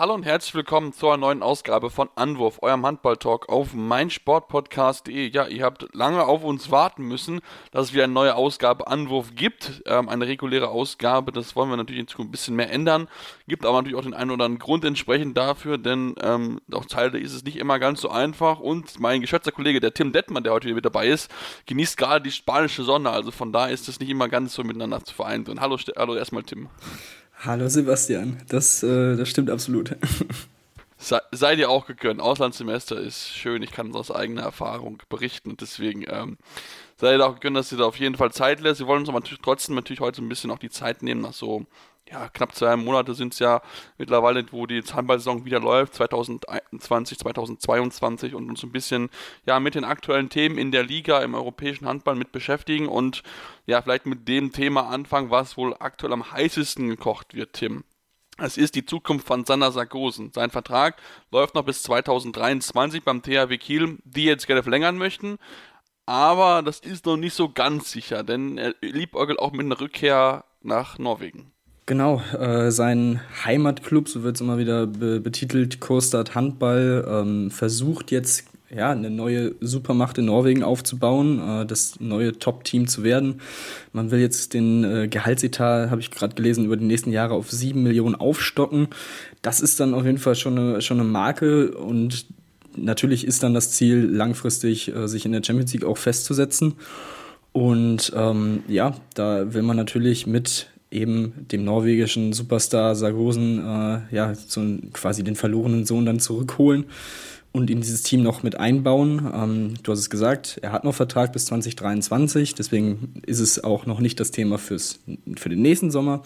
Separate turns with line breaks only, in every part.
Hallo und herzlich willkommen zur neuen Ausgabe von Anwurf, eurem Handball-Talk auf meinsportpodcast.de. Ja, ihr habt lange auf uns warten müssen, dass es wieder eine neue Ausgabe Anwurf gibt. Ähm, eine reguläre Ausgabe, das wollen wir natürlich in Zukunft ein bisschen mehr ändern. Gibt aber natürlich auch den einen oder anderen Grund entsprechend dafür, denn ähm, auch Teile ist es nicht immer ganz so einfach. Und mein geschätzter Kollege, der Tim Dettmann, der heute wieder mit dabei ist, genießt gerade die spanische Sonne. Also von da ist es nicht immer ganz so miteinander zu vereinen. hallo, hallo erstmal Tim.
Hallo Sebastian, das, äh, das stimmt absolut.
Sei, dir auch gegönnt. Auslandssemester ist schön, ich kann aus eigener Erfahrung berichten. Deswegen ähm, sei dir auch gegönnt, dass ihr da auf jeden Fall Zeit lässt. Wir wollen uns aber trotzdem natürlich heute ein bisschen auch die Zeit nehmen, nach so ja, knapp zwei Monate sind es ja mittlerweile, wo die Handball-Saison wieder läuft, 2021, 2022 und uns ein bisschen ja, mit den aktuellen Themen in der Liga im europäischen Handball mit beschäftigen und ja, vielleicht mit dem Thema anfangen, was wohl aktuell am heißesten gekocht wird, Tim. Es ist die Zukunft von Sander Sargosen. Sein Vertrag läuft noch bis 2023 beim THW Kiel, die jetzt gerne verlängern möchten. Aber das ist noch nicht so ganz sicher, denn er liebäugelt auch mit einer Rückkehr nach Norwegen.
Genau, äh, sein Heimatclub, so wird es immer wieder be betitelt, Kostad Handball, ähm, versucht jetzt ja, eine neue Supermacht in Norwegen aufzubauen, äh, das neue Top-Team zu werden. Man will jetzt den äh, Gehaltsetat, habe ich gerade gelesen, über die nächsten Jahre auf sieben Millionen aufstocken. Das ist dann auf jeden Fall schon eine, schon eine Marke und natürlich ist dann das Ziel, langfristig äh, sich in der Champions League auch festzusetzen. Und ähm, ja, da will man natürlich mit eben dem norwegischen Superstar Sargosen äh, ja, so quasi den verlorenen Sohn dann zurückholen und in dieses Team noch mit einbauen. Ähm, du hast es gesagt, er hat noch Vertrag bis 2023, deswegen ist es auch noch nicht das Thema fürs, für den nächsten Sommer.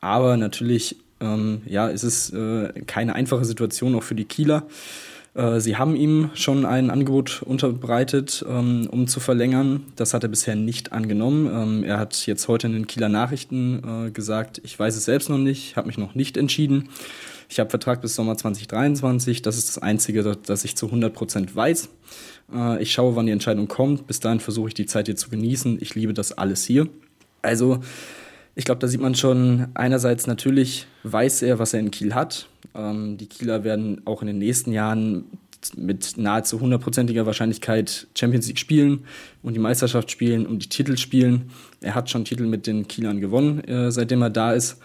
Aber natürlich ähm, ja, ist es äh, keine einfache Situation auch für die Kieler. Äh, sie haben ihm schon ein Angebot unterbreitet, ähm, um zu verlängern. Das hat er bisher nicht angenommen. Ähm, er hat jetzt heute in den Kieler Nachrichten äh, gesagt, ich weiß es selbst noch nicht, habe mich noch nicht entschieden. Ich habe Vertrag bis Sommer 2023. Das ist das Einzige, das ich zu 100 Prozent weiß. Äh, ich schaue, wann die Entscheidung kommt. Bis dahin versuche ich die Zeit hier zu genießen. Ich liebe das alles hier. Also, ich glaube, da sieht man schon, einerseits natürlich weiß er, was er in Kiel hat. Ähm, die Kieler werden auch in den nächsten Jahren mit nahezu hundertprozentiger Wahrscheinlichkeit Champions League spielen und die Meisterschaft spielen und die Titel spielen. Er hat schon Titel mit den Kielern gewonnen, äh, seitdem er da ist.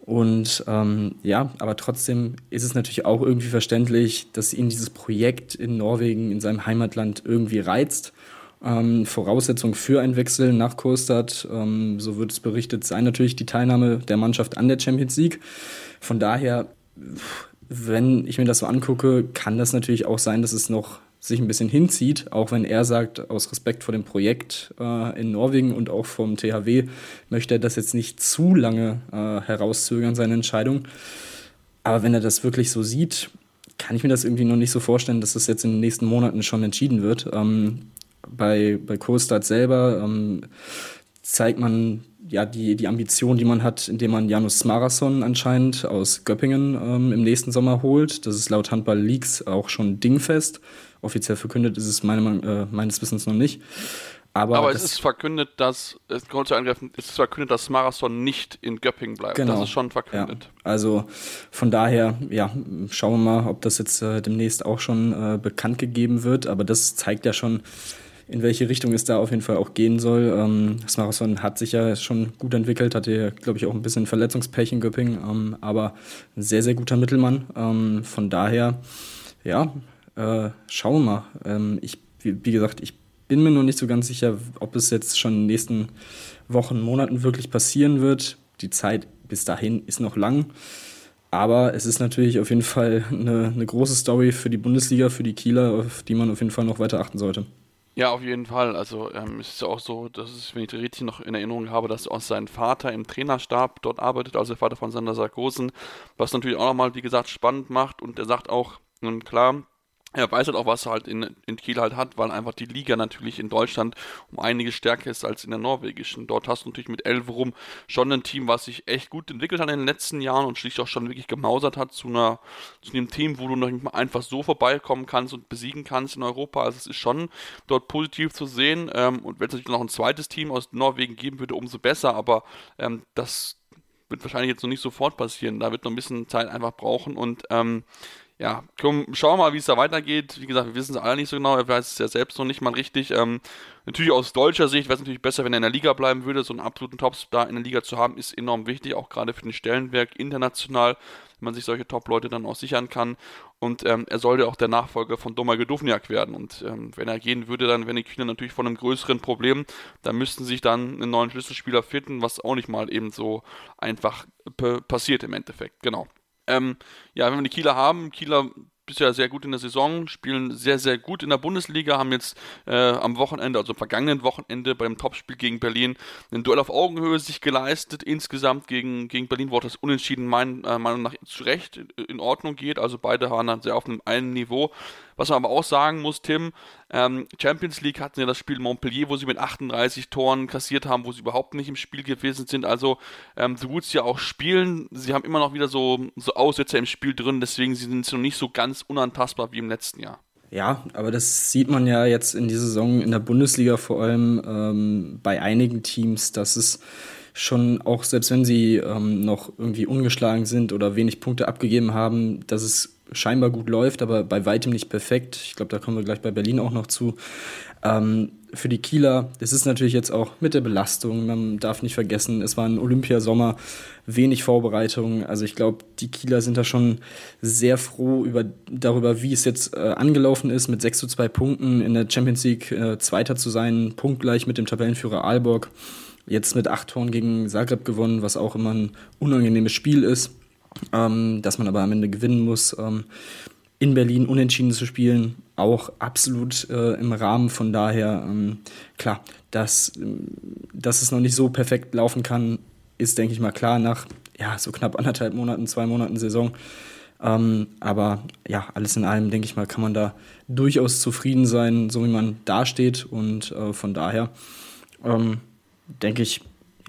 Und ähm, ja, aber trotzdem ist es natürlich auch irgendwie verständlich, dass ihn dieses Projekt in Norwegen, in seinem Heimatland irgendwie reizt ähm, Voraussetzung für einen Wechsel nach Kostad, ähm, so wird es berichtet, sei natürlich die Teilnahme der Mannschaft an der Champions League. Von daher, wenn ich mir das so angucke, kann das natürlich auch sein, dass es noch sich ein bisschen hinzieht, auch wenn er sagt, aus Respekt vor dem Projekt äh, in Norwegen und auch vom THW möchte er das jetzt nicht zu lange äh, herauszögern, seine Entscheidung. Aber wenn er das wirklich so sieht, kann ich mir das irgendwie noch nicht so vorstellen, dass das jetzt in den nächsten Monaten schon entschieden wird. Ähm, bei, bei Kostad selber ähm, zeigt man ja die, die Ambition, die man hat, indem man Janus Smarason anscheinend aus Göppingen ähm, im nächsten Sommer holt. Das ist laut Handball Leaks auch schon dingfest. Offiziell verkündet ist es meine, äh, meines Wissens noch nicht. Aber,
Aber es ist verkündet, dass es zu es ist verkündet, dass Marathon nicht in Göppingen bleibt. Genau. Das ist schon verkündet.
Ja. Also von daher, ja, schauen wir mal, ob das jetzt äh, demnächst auch schon äh, bekannt gegeben wird. Aber das zeigt ja schon, in welche Richtung es da auf jeden Fall auch gehen soll. Ähm, das Marathon hat sich ja schon gut entwickelt, hatte, glaube ich, auch ein bisschen Verletzungspech in Göppingen, ähm, aber ein sehr, sehr guter Mittelmann. Ähm, von daher, ja, äh, schauen wir mal. Ähm, ich, wie, wie, gesagt, ich bin mir noch nicht so ganz sicher, ob es jetzt schon in den nächsten Wochen, Monaten wirklich passieren wird. Die Zeit bis dahin ist noch lang. Aber es ist natürlich auf jeden Fall eine, eine große Story für die Bundesliga, für die Kieler, auf die man auf jeden Fall noch weiter achten sollte.
Ja, auf jeden Fall. Also ähm, es ist ja auch so, dass es, wenn ich richtig noch in Erinnerung habe, dass auch sein Vater im Trainerstab dort arbeitet, also der Vater von Sander Sarkosen, was natürlich auch nochmal, wie gesagt, spannend macht und er sagt auch, nun klar, er weiß halt auch, was er halt in, in Kiel halt hat, weil einfach die Liga natürlich in Deutschland um einiges stärker ist als in der norwegischen. Dort hast du natürlich mit Elverum schon ein Team, was sich echt gut entwickelt hat in den letzten Jahren und schließlich auch schon wirklich gemausert hat zu einer zu einem Team, wo du noch nicht mal einfach so vorbeikommen kannst und besiegen kannst in Europa. Also es ist schon dort positiv zu sehen. Ähm, und wenn es natürlich noch ein zweites Team aus Norwegen geben würde, umso besser. Aber ähm, das wird wahrscheinlich jetzt noch nicht sofort passieren. Da wird noch ein bisschen Zeit einfach brauchen und ähm, ja, komm, schauen wir mal, wie es da weitergeht. Wie gesagt, wir wissen es alle nicht so genau. Er weiß es ja selbst noch nicht mal richtig. Ähm, natürlich aus deutscher Sicht wäre es natürlich besser, wenn er in der Liga bleiben würde. So einen absoluten Topstar in der Liga zu haben, ist enorm wichtig, auch gerade für den Stellenwerk international, wenn man sich solche Top-Leute dann auch sichern kann. Und ähm, er sollte auch der Nachfolger von Domagoj Duvniak werden. Und ähm, wenn er gehen würde, dann wären die Kieler natürlich von einem größeren Problem. Da müssten sich dann einen neuen Schlüsselspieler finden, was auch nicht mal eben so einfach passiert im Endeffekt. Genau. Ähm, ja, wenn wir die Kieler haben, Kieler bisher sehr gut in der Saison, spielen sehr, sehr gut in der Bundesliga, haben jetzt äh, am Wochenende, also am vergangenen Wochenende beim Topspiel gegen Berlin ein Duell auf Augenhöhe sich geleistet. Insgesamt gegen, gegen Berlin, wo das Unentschieden meiner äh, Meinung nach zu Recht in Ordnung geht. Also beide waren dann sehr auf einem einen Niveau. Was man aber auch sagen muss, Tim, ähm, Champions League hatten ja das Spiel Montpellier, wo sie mit 38 Toren kassiert haben, wo sie überhaupt nicht im Spiel gewesen sind. Also ähm, so gut sie ja auch spielen, sie haben immer noch wieder so, so Aussetzer im Spiel drin, deswegen sind sie noch nicht so ganz unantastbar wie im letzten Jahr.
Ja, aber das sieht man ja jetzt in dieser Saison in der Bundesliga vor allem ähm, bei einigen Teams, dass es schon auch, selbst wenn sie ähm, noch irgendwie ungeschlagen sind oder wenig Punkte abgegeben haben, dass es scheinbar gut läuft, aber bei weitem nicht perfekt. Ich glaube, da kommen wir gleich bei Berlin auch noch zu. Ähm, für die Kieler, es ist natürlich jetzt auch mit der Belastung, man darf nicht vergessen, es war ein Olympiasommer, wenig Vorbereitung. Also ich glaube, die Kieler sind da schon sehr froh über, darüber, wie es jetzt äh, angelaufen ist, mit 6 zu 2 Punkten in der Champions League äh, Zweiter zu sein, punktgleich mit dem Tabellenführer Aalborg. Jetzt mit acht Toren gegen Zagreb gewonnen, was auch immer ein unangenehmes Spiel ist ähm, dass man aber am Ende gewinnen muss. Ähm, in Berlin unentschieden zu spielen, auch absolut äh, im Rahmen. Von daher, ähm, klar, dass, dass es noch nicht so perfekt laufen kann, ist, denke ich mal, klar nach ja, so knapp anderthalb Monaten, zwei Monaten Saison. Ähm, aber ja, alles in allem, denke ich mal, kann man da durchaus zufrieden sein, so wie man dasteht. Und äh, von daher ähm, denke ich,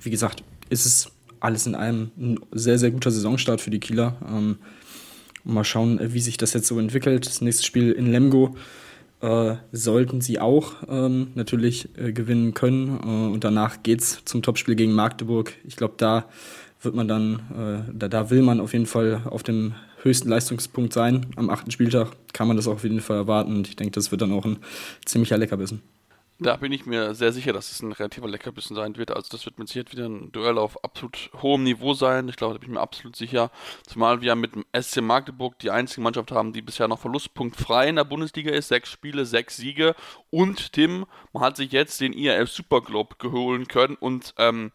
wie gesagt, ist es alles in allem ein sehr, sehr guter Saisonstart für die Kieler. Ähm, mal schauen, äh, wie sich das jetzt so entwickelt. Das nächste Spiel in Lemgo äh, sollten sie auch ähm, natürlich äh, gewinnen können. Äh, und danach geht es zum Topspiel gegen Magdeburg. Ich glaube, da wird man dann, äh, da, da will man auf jeden Fall auf dem höchsten Leistungspunkt sein. Am achten Spieltag kann man das auch auf jeden Fall erwarten. Und ich denke, das wird dann auch ein ziemlicher Leckerbissen.
Da bin ich mir sehr sicher, dass es ein relativer Leckerbissen sein wird. Also das wird mit Sicherheit wieder ein Duell auf absolut hohem Niveau sein. Ich glaube, da bin ich mir absolut sicher. Zumal wir mit dem SC Magdeburg die einzige Mannschaft haben, die bisher noch verlustpunktfrei in der Bundesliga ist. Sechs Spiele, sechs Siege. Und Tim, man hat sich jetzt den IRF Superclub geholen können und ähm,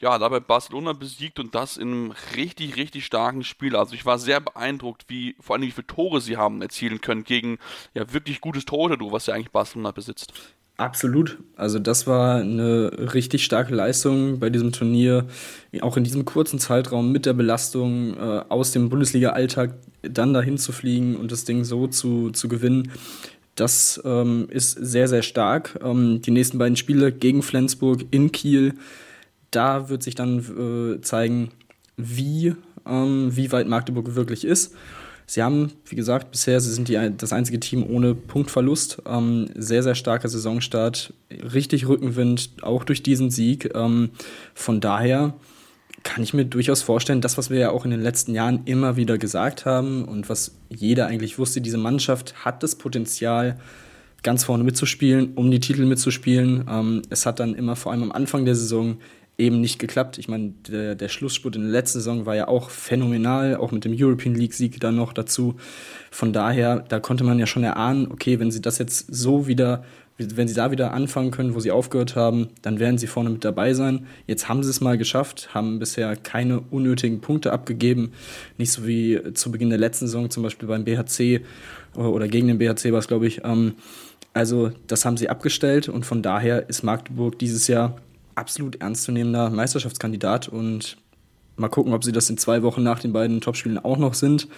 ja, dabei Barcelona besiegt und das in einem richtig, richtig starken Spiel. Also ich war sehr beeindruckt, wie vor allem wie viele Tore sie haben erzielen können gegen ja wirklich gutes Torhüter, was ja eigentlich Barcelona besitzt.
Absolut. Also das war eine richtig starke Leistung bei diesem Turnier. Auch in diesem kurzen Zeitraum mit der Belastung äh, aus dem Bundesliga-Alltag dann dahin zu fliegen und das Ding so zu, zu gewinnen. Das ähm, ist sehr, sehr stark. Ähm, die nächsten beiden Spiele gegen Flensburg in Kiel, da wird sich dann äh, zeigen, wie, ähm, wie weit Magdeburg wirklich ist. Sie haben, wie gesagt, bisher, sie sind die, das einzige Team ohne Punktverlust. Ähm, sehr, sehr starker Saisonstart, richtig Rückenwind, auch durch diesen Sieg. Ähm, von daher kann ich mir durchaus vorstellen, das, was wir ja auch in den letzten Jahren immer wieder gesagt haben und was jeder eigentlich wusste, diese Mannschaft hat das Potenzial, ganz vorne mitzuspielen, um die Titel mitzuspielen. Ähm, es hat dann immer vor allem am Anfang der Saison eben nicht geklappt. Ich meine, der, der Schlussspurt in der letzten Saison war ja auch phänomenal, auch mit dem European League-Sieg dann noch dazu. Von daher, da konnte man ja schon erahnen, okay, wenn sie das jetzt so wieder wenn sie da wieder anfangen können, wo sie aufgehört haben, dann werden sie vorne mit dabei sein. Jetzt haben sie es mal geschafft, haben bisher keine unnötigen Punkte abgegeben. Nicht so wie zu Beginn der letzten Saison, zum Beispiel beim BHC oder gegen den BHC war es, glaube ich. Ähm, also, das haben sie abgestellt und von daher ist Magdeburg dieses Jahr absolut ernstzunehmender Meisterschaftskandidat und mal gucken, ob sie das in zwei Wochen nach den beiden Topspielen auch noch sind.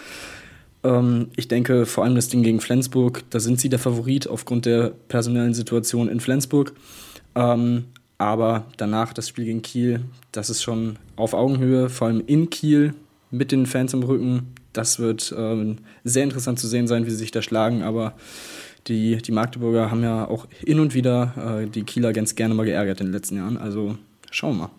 Ähm, ich denke, vor allem das Ding gegen Flensburg, da sind sie der Favorit aufgrund der personellen Situation in Flensburg. Ähm, aber danach das Spiel gegen Kiel, das ist schon auf Augenhöhe, vor allem in Kiel mit den Fans im Rücken. Das wird ähm, sehr interessant zu sehen sein, wie sie sich da schlagen. Aber die, die Magdeburger haben ja auch hin und wieder äh, die Kieler ganz gerne mal geärgert in den letzten Jahren. Also schauen wir mal.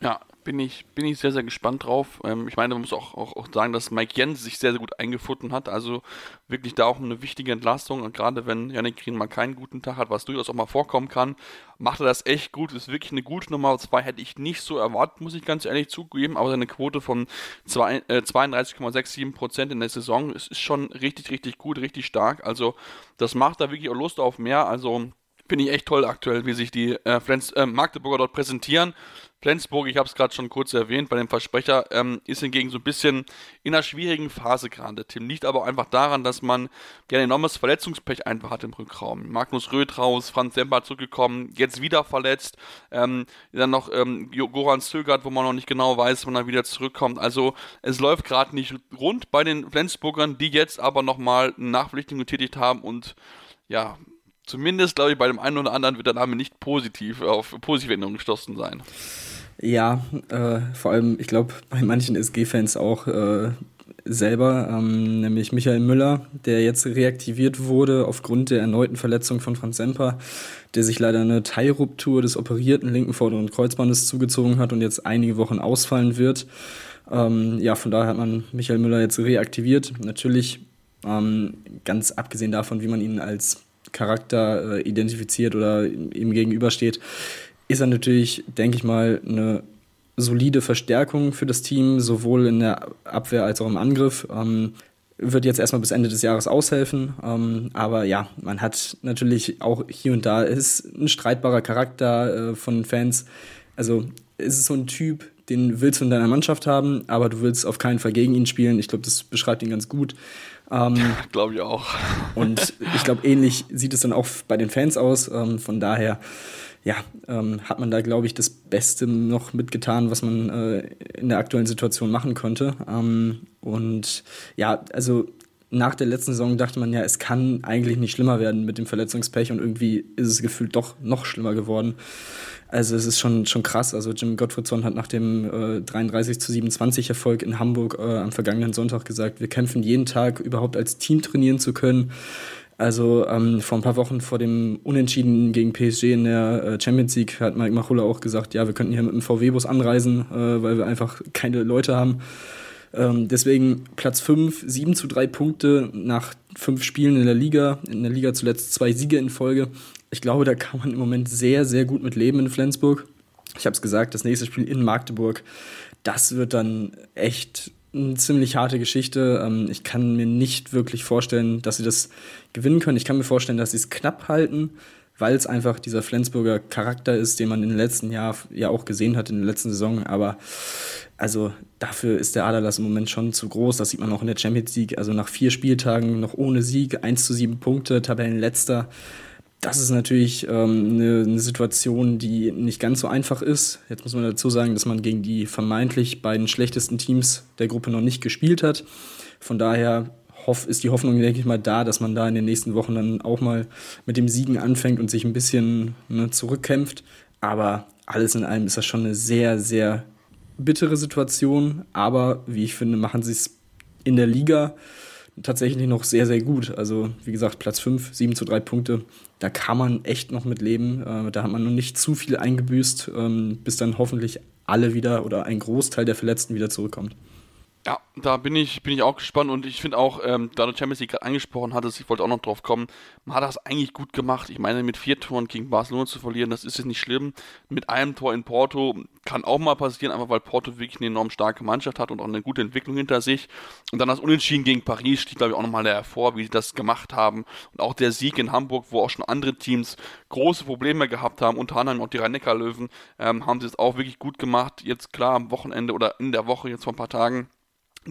Ja, bin ich, bin ich sehr, sehr gespannt drauf. Ähm, ich meine, man muss auch, auch, auch sagen, dass Mike Jens sich sehr, sehr gut eingefunden hat. Also wirklich da auch eine wichtige Entlastung. Und gerade wenn Yannick Green mal keinen guten Tag hat, was durchaus auch mal vorkommen kann, macht er das echt gut. Ist wirklich eine gute Nummer 2. Hätte ich nicht so erwartet, muss ich ganz ehrlich zugeben. Aber seine Quote von äh, 32,67% in der Saison ist, ist schon richtig, richtig gut, richtig stark. Also das macht da wirklich auch Lust auf mehr. Also finde ich echt toll aktuell, wie sich die äh, Flens, äh, Magdeburger dort präsentieren. Flensburg, ich habe es gerade schon kurz erwähnt, bei dem Versprecher ähm, ist hingegen so ein bisschen in einer schwierigen Phase gerade. Tim liegt aber einfach daran, dass man ja ein enormes Verletzungspech einfach hat im Rückraum. Magnus Röth raus, Franz Semper zurückgekommen, jetzt wieder verletzt. Ähm, dann noch ähm, Goran Zögert, wo man noch nicht genau weiß, wann er wieder zurückkommt. Also es läuft gerade nicht rund bei den Flensburgern, die jetzt aber nochmal eine Nachpflichtung getätigt haben und ja, zumindest, glaube ich, bei dem einen oder anderen wird der Name nicht positiv auf positive Änderungen gestoßen sein.
Ja, äh, vor allem, ich glaube, bei manchen SG-Fans auch äh, selber, ähm, nämlich Michael Müller, der jetzt reaktiviert wurde aufgrund der erneuten Verletzung von Franz Semper, der sich leider eine Teilruptur des operierten linken vorderen Kreuzbandes zugezogen hat und jetzt einige Wochen ausfallen wird. Ähm, ja, von daher hat man Michael Müller jetzt reaktiviert. Natürlich ähm, ganz abgesehen davon, wie man ihn als Charakter äh, identifiziert oder ihm gegenübersteht, ist er natürlich, denke ich mal, eine solide Verstärkung für das Team, sowohl in der Abwehr als auch im Angriff. Ähm, wird jetzt erstmal bis Ende des Jahres aushelfen. Ähm, aber ja, man hat natürlich auch hier und da ist ein streitbarer Charakter äh, von Fans. Also ist es so ein Typ, den willst du in deiner Mannschaft haben, aber du willst auf keinen Fall gegen ihn spielen. Ich glaube, das beschreibt ihn ganz gut.
Ähm, glaube ich auch.
und ich glaube, ähnlich sieht es dann auch bei den Fans aus. Ähm, von daher, ja, ähm, hat man da, glaube ich, das Beste noch mitgetan, was man äh, in der aktuellen Situation machen konnte. Ähm, und ja, also nach der letzten Saison dachte man ja, es kann eigentlich nicht schlimmer werden mit dem Verletzungspech und irgendwie ist es gefühlt doch noch schlimmer geworden. Also es ist schon, schon krass. Also Jim Gottfriedson hat nach dem äh, 33 zu 27 Erfolg in Hamburg äh, am vergangenen Sonntag gesagt, wir kämpfen jeden Tag überhaupt als Team trainieren zu können. Also ähm, vor ein paar Wochen vor dem Unentschieden gegen PSG in der äh, Champions League hat Mike Machulla auch gesagt, ja, wir könnten hier mit dem VW-Bus anreisen, äh, weil wir einfach keine Leute haben. Ähm, deswegen Platz 5, 7 zu 3 Punkte nach fünf Spielen in der Liga. In der Liga zuletzt zwei Siege in Folge. Ich glaube, da kann man im Moment sehr, sehr gut mit leben in Flensburg. Ich habe es gesagt, das nächste Spiel in Magdeburg, das wird dann echt eine ziemlich harte Geschichte. Ähm, ich kann mir nicht wirklich vorstellen, dass sie das gewinnen können. Ich kann mir vorstellen, dass sie es knapp halten, weil es einfach dieser Flensburger Charakter ist, den man in den letzten Jahren ja auch gesehen hat, in der letzten Saison. Aber also dafür ist der Aderlass im Moment schon zu groß. Das sieht man auch in der Champions League. Also nach vier Spieltagen noch ohne Sieg, 1 zu 7 Punkte, Tabellenletzter das ist natürlich ähm, eine, eine, Situation, die nicht ganz so einfach ist. Jetzt muss man dazu sagen, dass man gegen die vermeintlich beiden schlechtesten Teams der Gruppe noch nicht gespielt hat. Von daher hoff, ist die Hoffnung, denke ich mal, da, dass man da in den nächsten Wochen dann auch mal mit dem Siegen anfängt und sich ein bisschen ne, zurückkämpft. Aber alles in allem ist das schon eine sehr, sehr bittere Situation. Aber wie ich finde, machen sie es in der Liga tatsächlich noch sehr, sehr gut. Also, wie gesagt, Platz 5, 7 zu 3 Punkte. Da kann man echt noch mit leben. Äh, da hat man noch nicht zu viel eingebüßt, ähm, bis dann hoffentlich alle wieder oder ein Großteil der Verletzten wieder zurückkommt.
Ja, da bin ich, bin ich auch gespannt und ich finde auch, ähm, da du Champions League gerade angesprochen hattest, ich wollte auch noch drauf kommen, man hat das eigentlich gut gemacht. Ich meine, mit vier Toren gegen Barcelona zu verlieren, das ist jetzt nicht schlimm. Mit einem Tor in Porto, kann auch mal passieren, einfach weil Porto wirklich eine enorm starke Mannschaft hat und auch eine gute Entwicklung hinter sich. Und dann das Unentschieden gegen Paris steht, glaube ich, auch nochmal hervor, wie sie das gemacht haben. Und auch der Sieg in Hamburg, wo auch schon andere Teams große Probleme gehabt haben, unter anderem auch die Rhein-Neckar-Löwen, ähm, haben sie es auch wirklich gut gemacht. Jetzt klar am Wochenende oder in der Woche, jetzt vor ein paar Tagen,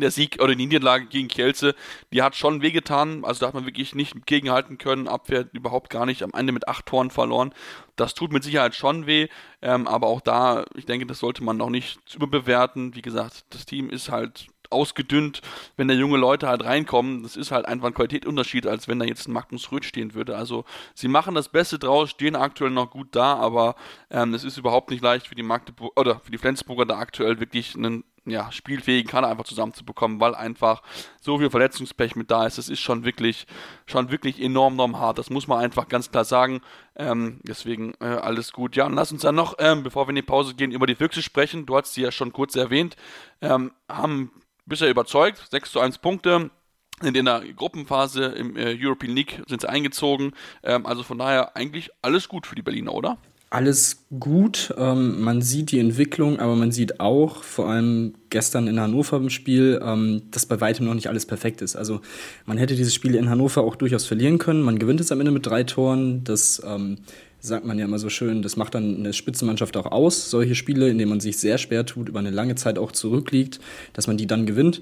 der Sieg oder die Niederlage gegen Kielce, die hat schon wehgetan. Also da hat man wirklich nicht gegenhalten können. Abwehr überhaupt gar nicht. Am Ende mit acht Toren verloren. Das tut mit Sicherheit schon weh. Ähm, aber auch da, ich denke, das sollte man noch nicht überbewerten. Wie gesagt, das Team ist halt ausgedünnt, wenn da junge Leute halt reinkommen. Das ist halt einfach ein Qualitätsunterschied, als wenn da jetzt ein Magnus Röth stehen würde. Also sie machen das Beste draus, stehen aktuell noch gut da, aber ähm, es ist überhaupt nicht leicht für die Magdeburg oder für die Flensburger da aktuell wirklich einen ja, spielfähigen Kader einfach zusammenzubekommen, weil einfach so viel Verletzungspech mit da ist. Das ist schon wirklich, schon wirklich enorm, enorm hart. Das muss man einfach ganz klar sagen. Ähm, deswegen äh, alles gut. Ja, und lass uns dann noch, ähm, bevor wir in die Pause gehen, über die Füchse sprechen. Du hast sie ja schon kurz erwähnt. Ähm, haben bisher überzeugt. 6 zu 1 Punkte. In der Gruppenphase im äh, European League sind sie eingezogen. Ähm, also von daher eigentlich alles gut für die Berliner, oder?
Alles gut. Ähm, man sieht die Entwicklung, aber man sieht auch, vor allem gestern in Hannover im Spiel, ähm, dass bei weitem noch nicht alles perfekt ist. Also man hätte dieses Spiel in Hannover auch durchaus verlieren können. Man gewinnt es am Ende mit drei Toren. Das ähm, sagt man ja immer so schön, das macht dann eine Spitzenmannschaft auch aus, solche Spiele, in denen man sich sehr schwer tut, über eine lange Zeit auch zurückliegt, dass man die dann gewinnt.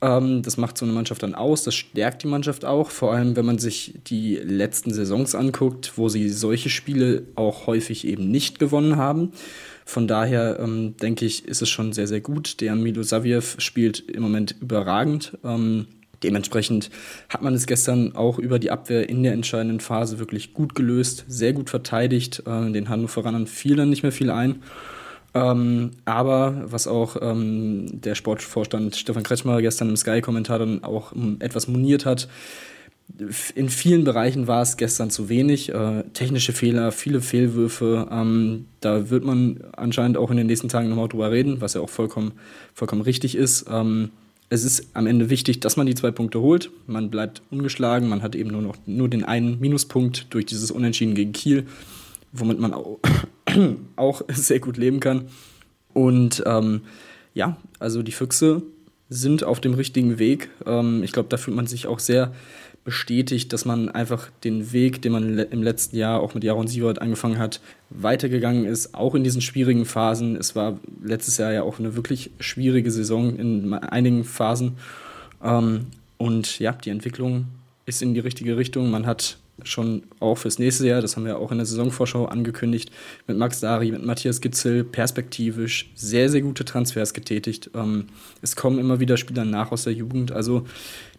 Ähm, das macht so eine Mannschaft dann aus, das stärkt die Mannschaft auch, vor allem wenn man sich die letzten Saisons anguckt, wo sie solche Spiele auch häufig eben nicht gewonnen haben. Von daher ähm, denke ich, ist es schon sehr, sehr gut. Der Milo Saviev spielt im Moment überragend. Ähm, Dementsprechend hat man es gestern auch über die Abwehr in der entscheidenden Phase wirklich gut gelöst, sehr gut verteidigt. Äh, den Hannoveranern fiel dann nicht mehr viel ein. Ähm, aber was auch ähm, der Sportvorstand Stefan Kretschmer gestern im Sky-Kommentar dann auch ähm, etwas moniert hat, in vielen Bereichen war es gestern zu wenig. Äh, technische Fehler, viele Fehlwürfe. Ähm, da wird man anscheinend auch in den nächsten Tagen nochmal drüber reden, was ja auch vollkommen, vollkommen richtig ist. Ähm, es ist am Ende wichtig, dass man die zwei Punkte holt. Man bleibt ungeschlagen. Man hat eben nur noch nur den einen Minuspunkt durch dieses Unentschieden gegen Kiel, womit man auch, auch sehr gut leben kann. Und ähm, ja, also die Füchse sind auf dem richtigen Weg. Ähm, ich glaube, da fühlt man sich auch sehr bestätigt, dass man einfach den Weg, den man im letzten Jahr auch mit Jaron Sievert angefangen hat, weitergegangen ist, auch in diesen schwierigen Phasen. Es war letztes Jahr ja auch eine wirklich schwierige Saison in einigen Phasen. Ähm, und ja, die Entwicklung ist in die richtige Richtung. Man hat schon auch fürs nächste Jahr, das haben wir auch in der Saisonvorschau angekündigt, mit Max Dari, mit Matthias Gitzel perspektivisch sehr, sehr gute Transfers getätigt. Ähm, es kommen immer wieder Spieler nach aus der Jugend. Also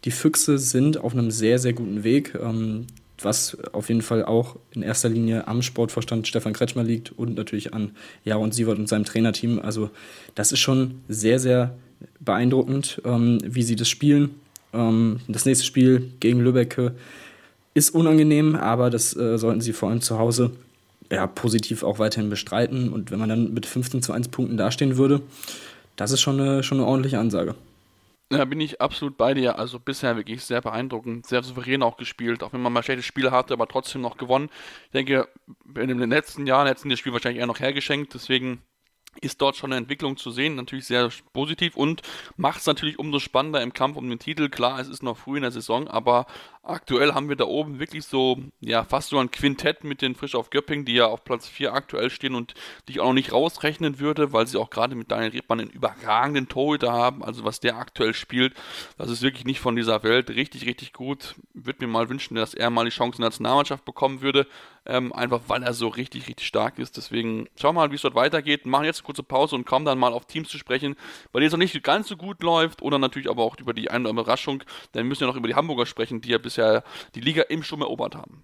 die Füchse sind auf einem sehr, sehr guten Weg, ähm, was auf jeden Fall auch in erster Linie am Sportvorstand Stefan Kretschmer liegt und natürlich an Jaron Sievert und seinem Trainerteam. Also das ist schon sehr, sehr beeindruckend, ähm, wie sie das spielen. das nächste Spiel gegen Lübbecke ist unangenehm, aber das äh, sollten sie vor allem zu Hause ja, positiv auch weiterhin bestreiten. Und wenn man dann mit 15 zu 1 Punkten dastehen würde, das ist schon eine, schon eine ordentliche Ansage.
Da bin ich absolut bei dir. Also bisher wirklich sehr beeindruckend, sehr souverän auch gespielt, auch wenn man mal schlechte Spiele hatte, aber trotzdem noch gewonnen. Ich denke, in den letzten Jahren hätten die Spiel wahrscheinlich eher noch hergeschenkt, deswegen ist dort schon eine Entwicklung zu sehen, natürlich sehr positiv und macht es natürlich umso spannender im Kampf um den Titel. Klar, es ist noch früh in der Saison, aber aktuell haben wir da oben wirklich so, ja, fast so ein Quintett mit den Frisch auf Göpping, die ja auf Platz 4 aktuell stehen und die ich auch noch nicht rausrechnen würde, weil sie auch gerade mit Daniel Rebmann einen überragenden Torhüter haben. Also was der aktuell spielt, das ist wirklich nicht von dieser Welt. Richtig, richtig gut. Würde mir mal wünschen, dass er mal die Chance in der Nationalmannschaft bekommen würde. Ähm, einfach weil er so richtig, richtig stark ist. Deswegen schauen wir mal, wie es dort weitergeht. Machen jetzt eine kurze Pause und kommen dann mal auf Teams zu sprechen, bei denen es noch nicht ganz so gut läuft oder natürlich aber auch über die eine Überraschung. Dann müssen wir noch über die Hamburger sprechen, die ja bisher die Liga im Sturm erobert haben.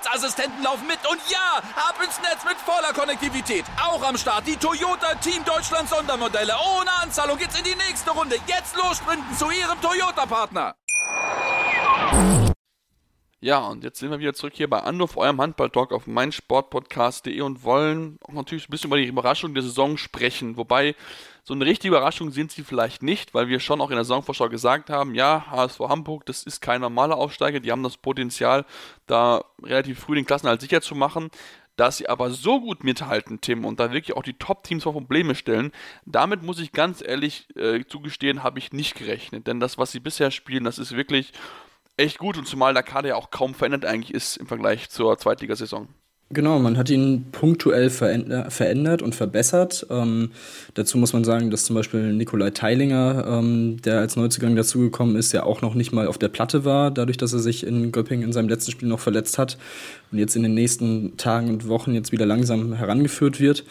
Sicherheitsassistenten laufen mit. Und ja, ab ins Netz mit voller Konnektivität. Auch am Start die Toyota Team Deutschland Sondermodelle. Ohne Anzahlung geht's in die nächste Runde. Jetzt los sprinten zu Ihrem Toyota-Partner.
Ja, und jetzt sind wir wieder zurück hier bei Anruf, eurem Handball-Talk auf meinsportpodcast.de und wollen auch natürlich ein bisschen über die Überraschung der Saison sprechen. Wobei, so eine richtige Überraschung sind sie vielleicht nicht, weil wir schon auch in der Saisonvorschau gesagt haben, ja, HSV Hamburg, das ist kein normaler Aufsteiger, die haben das Potenzial, da relativ früh den Klassenhalt sicher zu machen. Dass sie aber so gut mithalten, Tim, und da wirklich auch die Top-Teams vor Probleme stellen, damit muss ich ganz ehrlich äh, zugestehen, habe ich nicht gerechnet. Denn das, was sie bisher spielen, das ist wirklich echt gut und zumal der Kader ja auch kaum verändert eigentlich ist im Vergleich zur Zweitligasaison.
Genau, man hat ihn punktuell verändert und verbessert. Ähm, dazu muss man sagen, dass zum Beispiel Nikolai Teilinger, ähm, der als Neuzugang dazugekommen ist, ja auch noch nicht mal auf der Platte war, dadurch, dass er sich in Göppingen in seinem letzten Spiel noch verletzt hat und jetzt in den nächsten Tagen und Wochen jetzt wieder langsam herangeführt wird.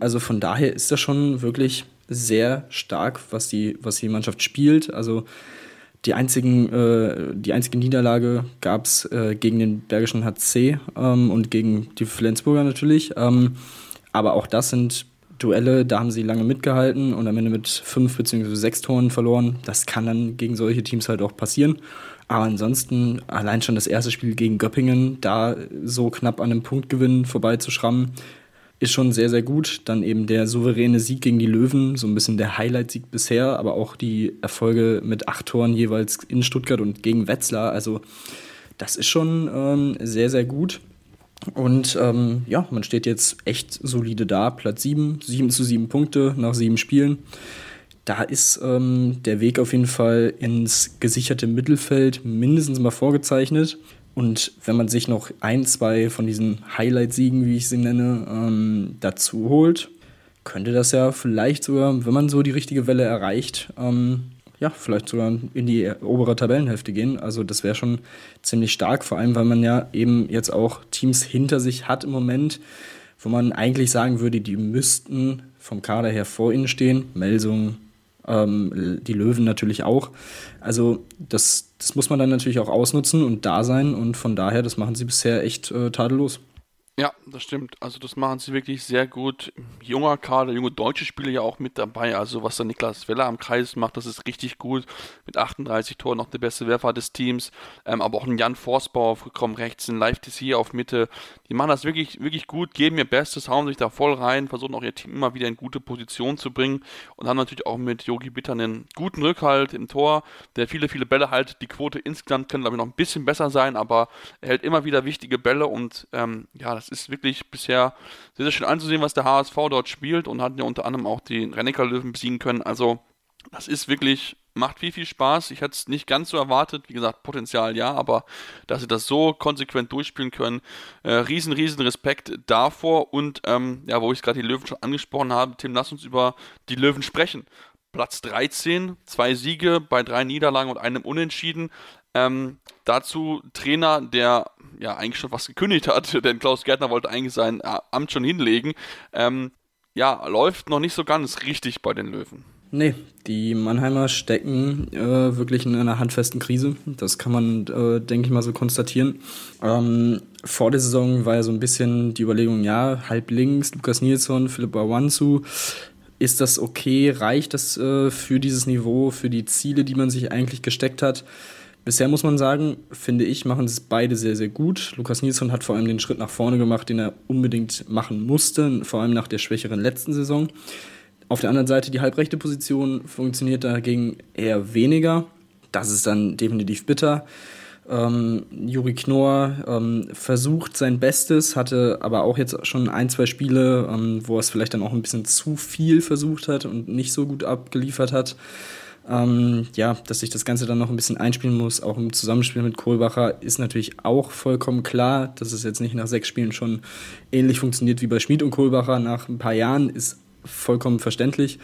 Also von daher ist das schon wirklich sehr stark, was die, was die Mannschaft spielt. Also die, einzigen, äh, die einzige Niederlage gab es äh, gegen den Bergischen HC ähm, und gegen die Flensburger natürlich. Ähm, aber auch das sind Duelle, da haben sie lange mitgehalten und am Ende mit fünf bzw. sechs Toren verloren. Das kann dann gegen solche Teams halt auch passieren. Aber ansonsten, allein schon das erste Spiel gegen Göppingen, da so knapp an einem Punktgewinn vorbeizuschrammen, ist schon sehr, sehr gut. Dann eben der souveräne Sieg gegen die Löwen, so ein bisschen der Highlight-Sieg bisher, aber auch die Erfolge mit acht Toren jeweils in Stuttgart und gegen Wetzlar. Also das ist schon ähm, sehr, sehr gut. Und ähm, ja, man steht jetzt echt solide da. Platz 7, 7 zu 7 Punkte nach sieben Spielen. Da ist ähm, der Weg auf jeden Fall ins gesicherte Mittelfeld mindestens mal vorgezeichnet. Und wenn man sich noch ein, zwei von diesen Highlight-Siegen, wie ich sie nenne, ähm, dazu holt, könnte das ja vielleicht sogar, wenn man so die richtige Welle erreicht, ähm, ja, vielleicht sogar in die obere Tabellenhälfte gehen. Also das wäre schon ziemlich stark, vor allem weil man ja eben jetzt auch Teams hinter sich hat im Moment, wo man eigentlich sagen würde, die müssten vom Kader her vor ihnen stehen. Melsung, ähm, die Löwen natürlich auch. Also das, das muss man dann natürlich auch ausnutzen und da sein und von daher, das machen sie bisher echt äh, tadellos.
Ja, das stimmt. Also das machen sie wirklich sehr gut. Junger Kader, junge deutsche Spieler ja auch mit dabei. Also was der Niklas Weller am Kreis macht, das ist richtig gut. Mit 38 Toren noch der beste Werfer des Teams. Ähm, aber auch ein Jan Forsbau auf Rückraum rechts, ein Live TC auf Mitte. Die machen das wirklich, wirklich gut, geben ihr Bestes, hauen sich da voll rein, versuchen auch ihr Team immer wieder in gute Position zu bringen und haben natürlich auch mit Yogi Bitter einen guten Rückhalt im Tor, der viele, viele Bälle halt. Die Quote insgesamt kann, glaube ich, noch ein bisschen besser sein, aber er hält immer wieder wichtige Bälle und ähm, ja, das ist wirklich bisher sehr, sehr schön anzusehen, was der HSV dort spielt und hat ja unter anderem auch die Rennecker Löwen besiegen können. Also, das ist wirklich, macht viel, viel Spaß. Ich hätte es nicht ganz so erwartet. Wie gesagt, Potenzial ja, aber dass sie das so konsequent durchspielen können, äh, riesen, riesen Respekt davor. Und ähm, ja, wo ich gerade die Löwen schon angesprochen habe, Tim, lass uns über die Löwen sprechen. Platz 13, zwei Siege bei drei Niederlagen und einem Unentschieden. Ähm, dazu Trainer, der ja eigentlich schon fast gekündigt hat, denn Klaus Gärtner wollte eigentlich sein äh, Amt schon hinlegen. Ähm, ja, läuft noch nicht so ganz richtig bei den Löwen.
Nee, die Mannheimer stecken äh, wirklich in einer handfesten Krise. Das kann man, äh, denke ich mal, so konstatieren. Ähm, vor der Saison war ja so ein bisschen die Überlegung, ja, halb links, Lukas Nilsson, Philipp Awanzu. Ist das okay? Reicht das äh, für dieses Niveau, für die Ziele, die man sich eigentlich gesteckt hat? Bisher muss man sagen, finde ich, machen es beide sehr, sehr gut. Lukas Nilsson hat vor allem den Schritt nach vorne gemacht, den er unbedingt machen musste, vor allem nach der schwächeren letzten Saison. Auf der anderen Seite die halbrechte Position funktioniert dagegen eher weniger. Das ist dann definitiv bitter. Ähm, Juri Knorr ähm, versucht sein Bestes, hatte aber auch jetzt schon ein, zwei Spiele, ähm, wo er es vielleicht dann auch ein bisschen zu viel versucht hat und nicht so gut abgeliefert hat. Ähm, ja, dass sich das Ganze dann noch ein bisschen einspielen muss, auch im Zusammenspiel mit Kohlbacher, ist natürlich auch vollkommen klar, dass es jetzt nicht nach sechs Spielen schon ähnlich funktioniert wie bei Schmid und Kohlbacher nach ein paar Jahren, ist vollkommen verständlich.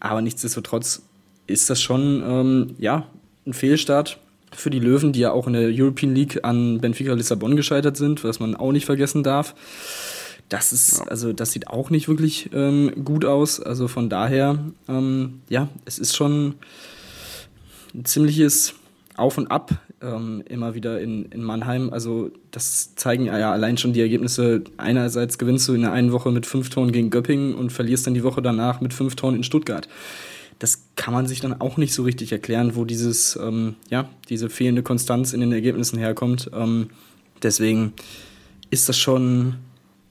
Aber nichtsdestotrotz ist das schon ähm, ja, ein Fehlstart für die Löwen, die ja auch in der European League an Benfica Lissabon gescheitert sind, was man auch nicht vergessen darf das ist, ja. also das sieht auch nicht wirklich ähm, gut aus. Also von daher, ähm, ja, es ist schon ein ziemliches Auf und Ab ähm, immer wieder in, in Mannheim. Also das zeigen ja allein schon die Ergebnisse. Einerseits gewinnst du in der einen Woche mit fünf Toren gegen Göppingen und verlierst dann die Woche danach mit fünf Toren in Stuttgart. Das kann man sich dann auch nicht so richtig erklären, wo dieses, ähm, ja, diese fehlende Konstanz in den Ergebnissen herkommt. Ähm, deswegen ist das schon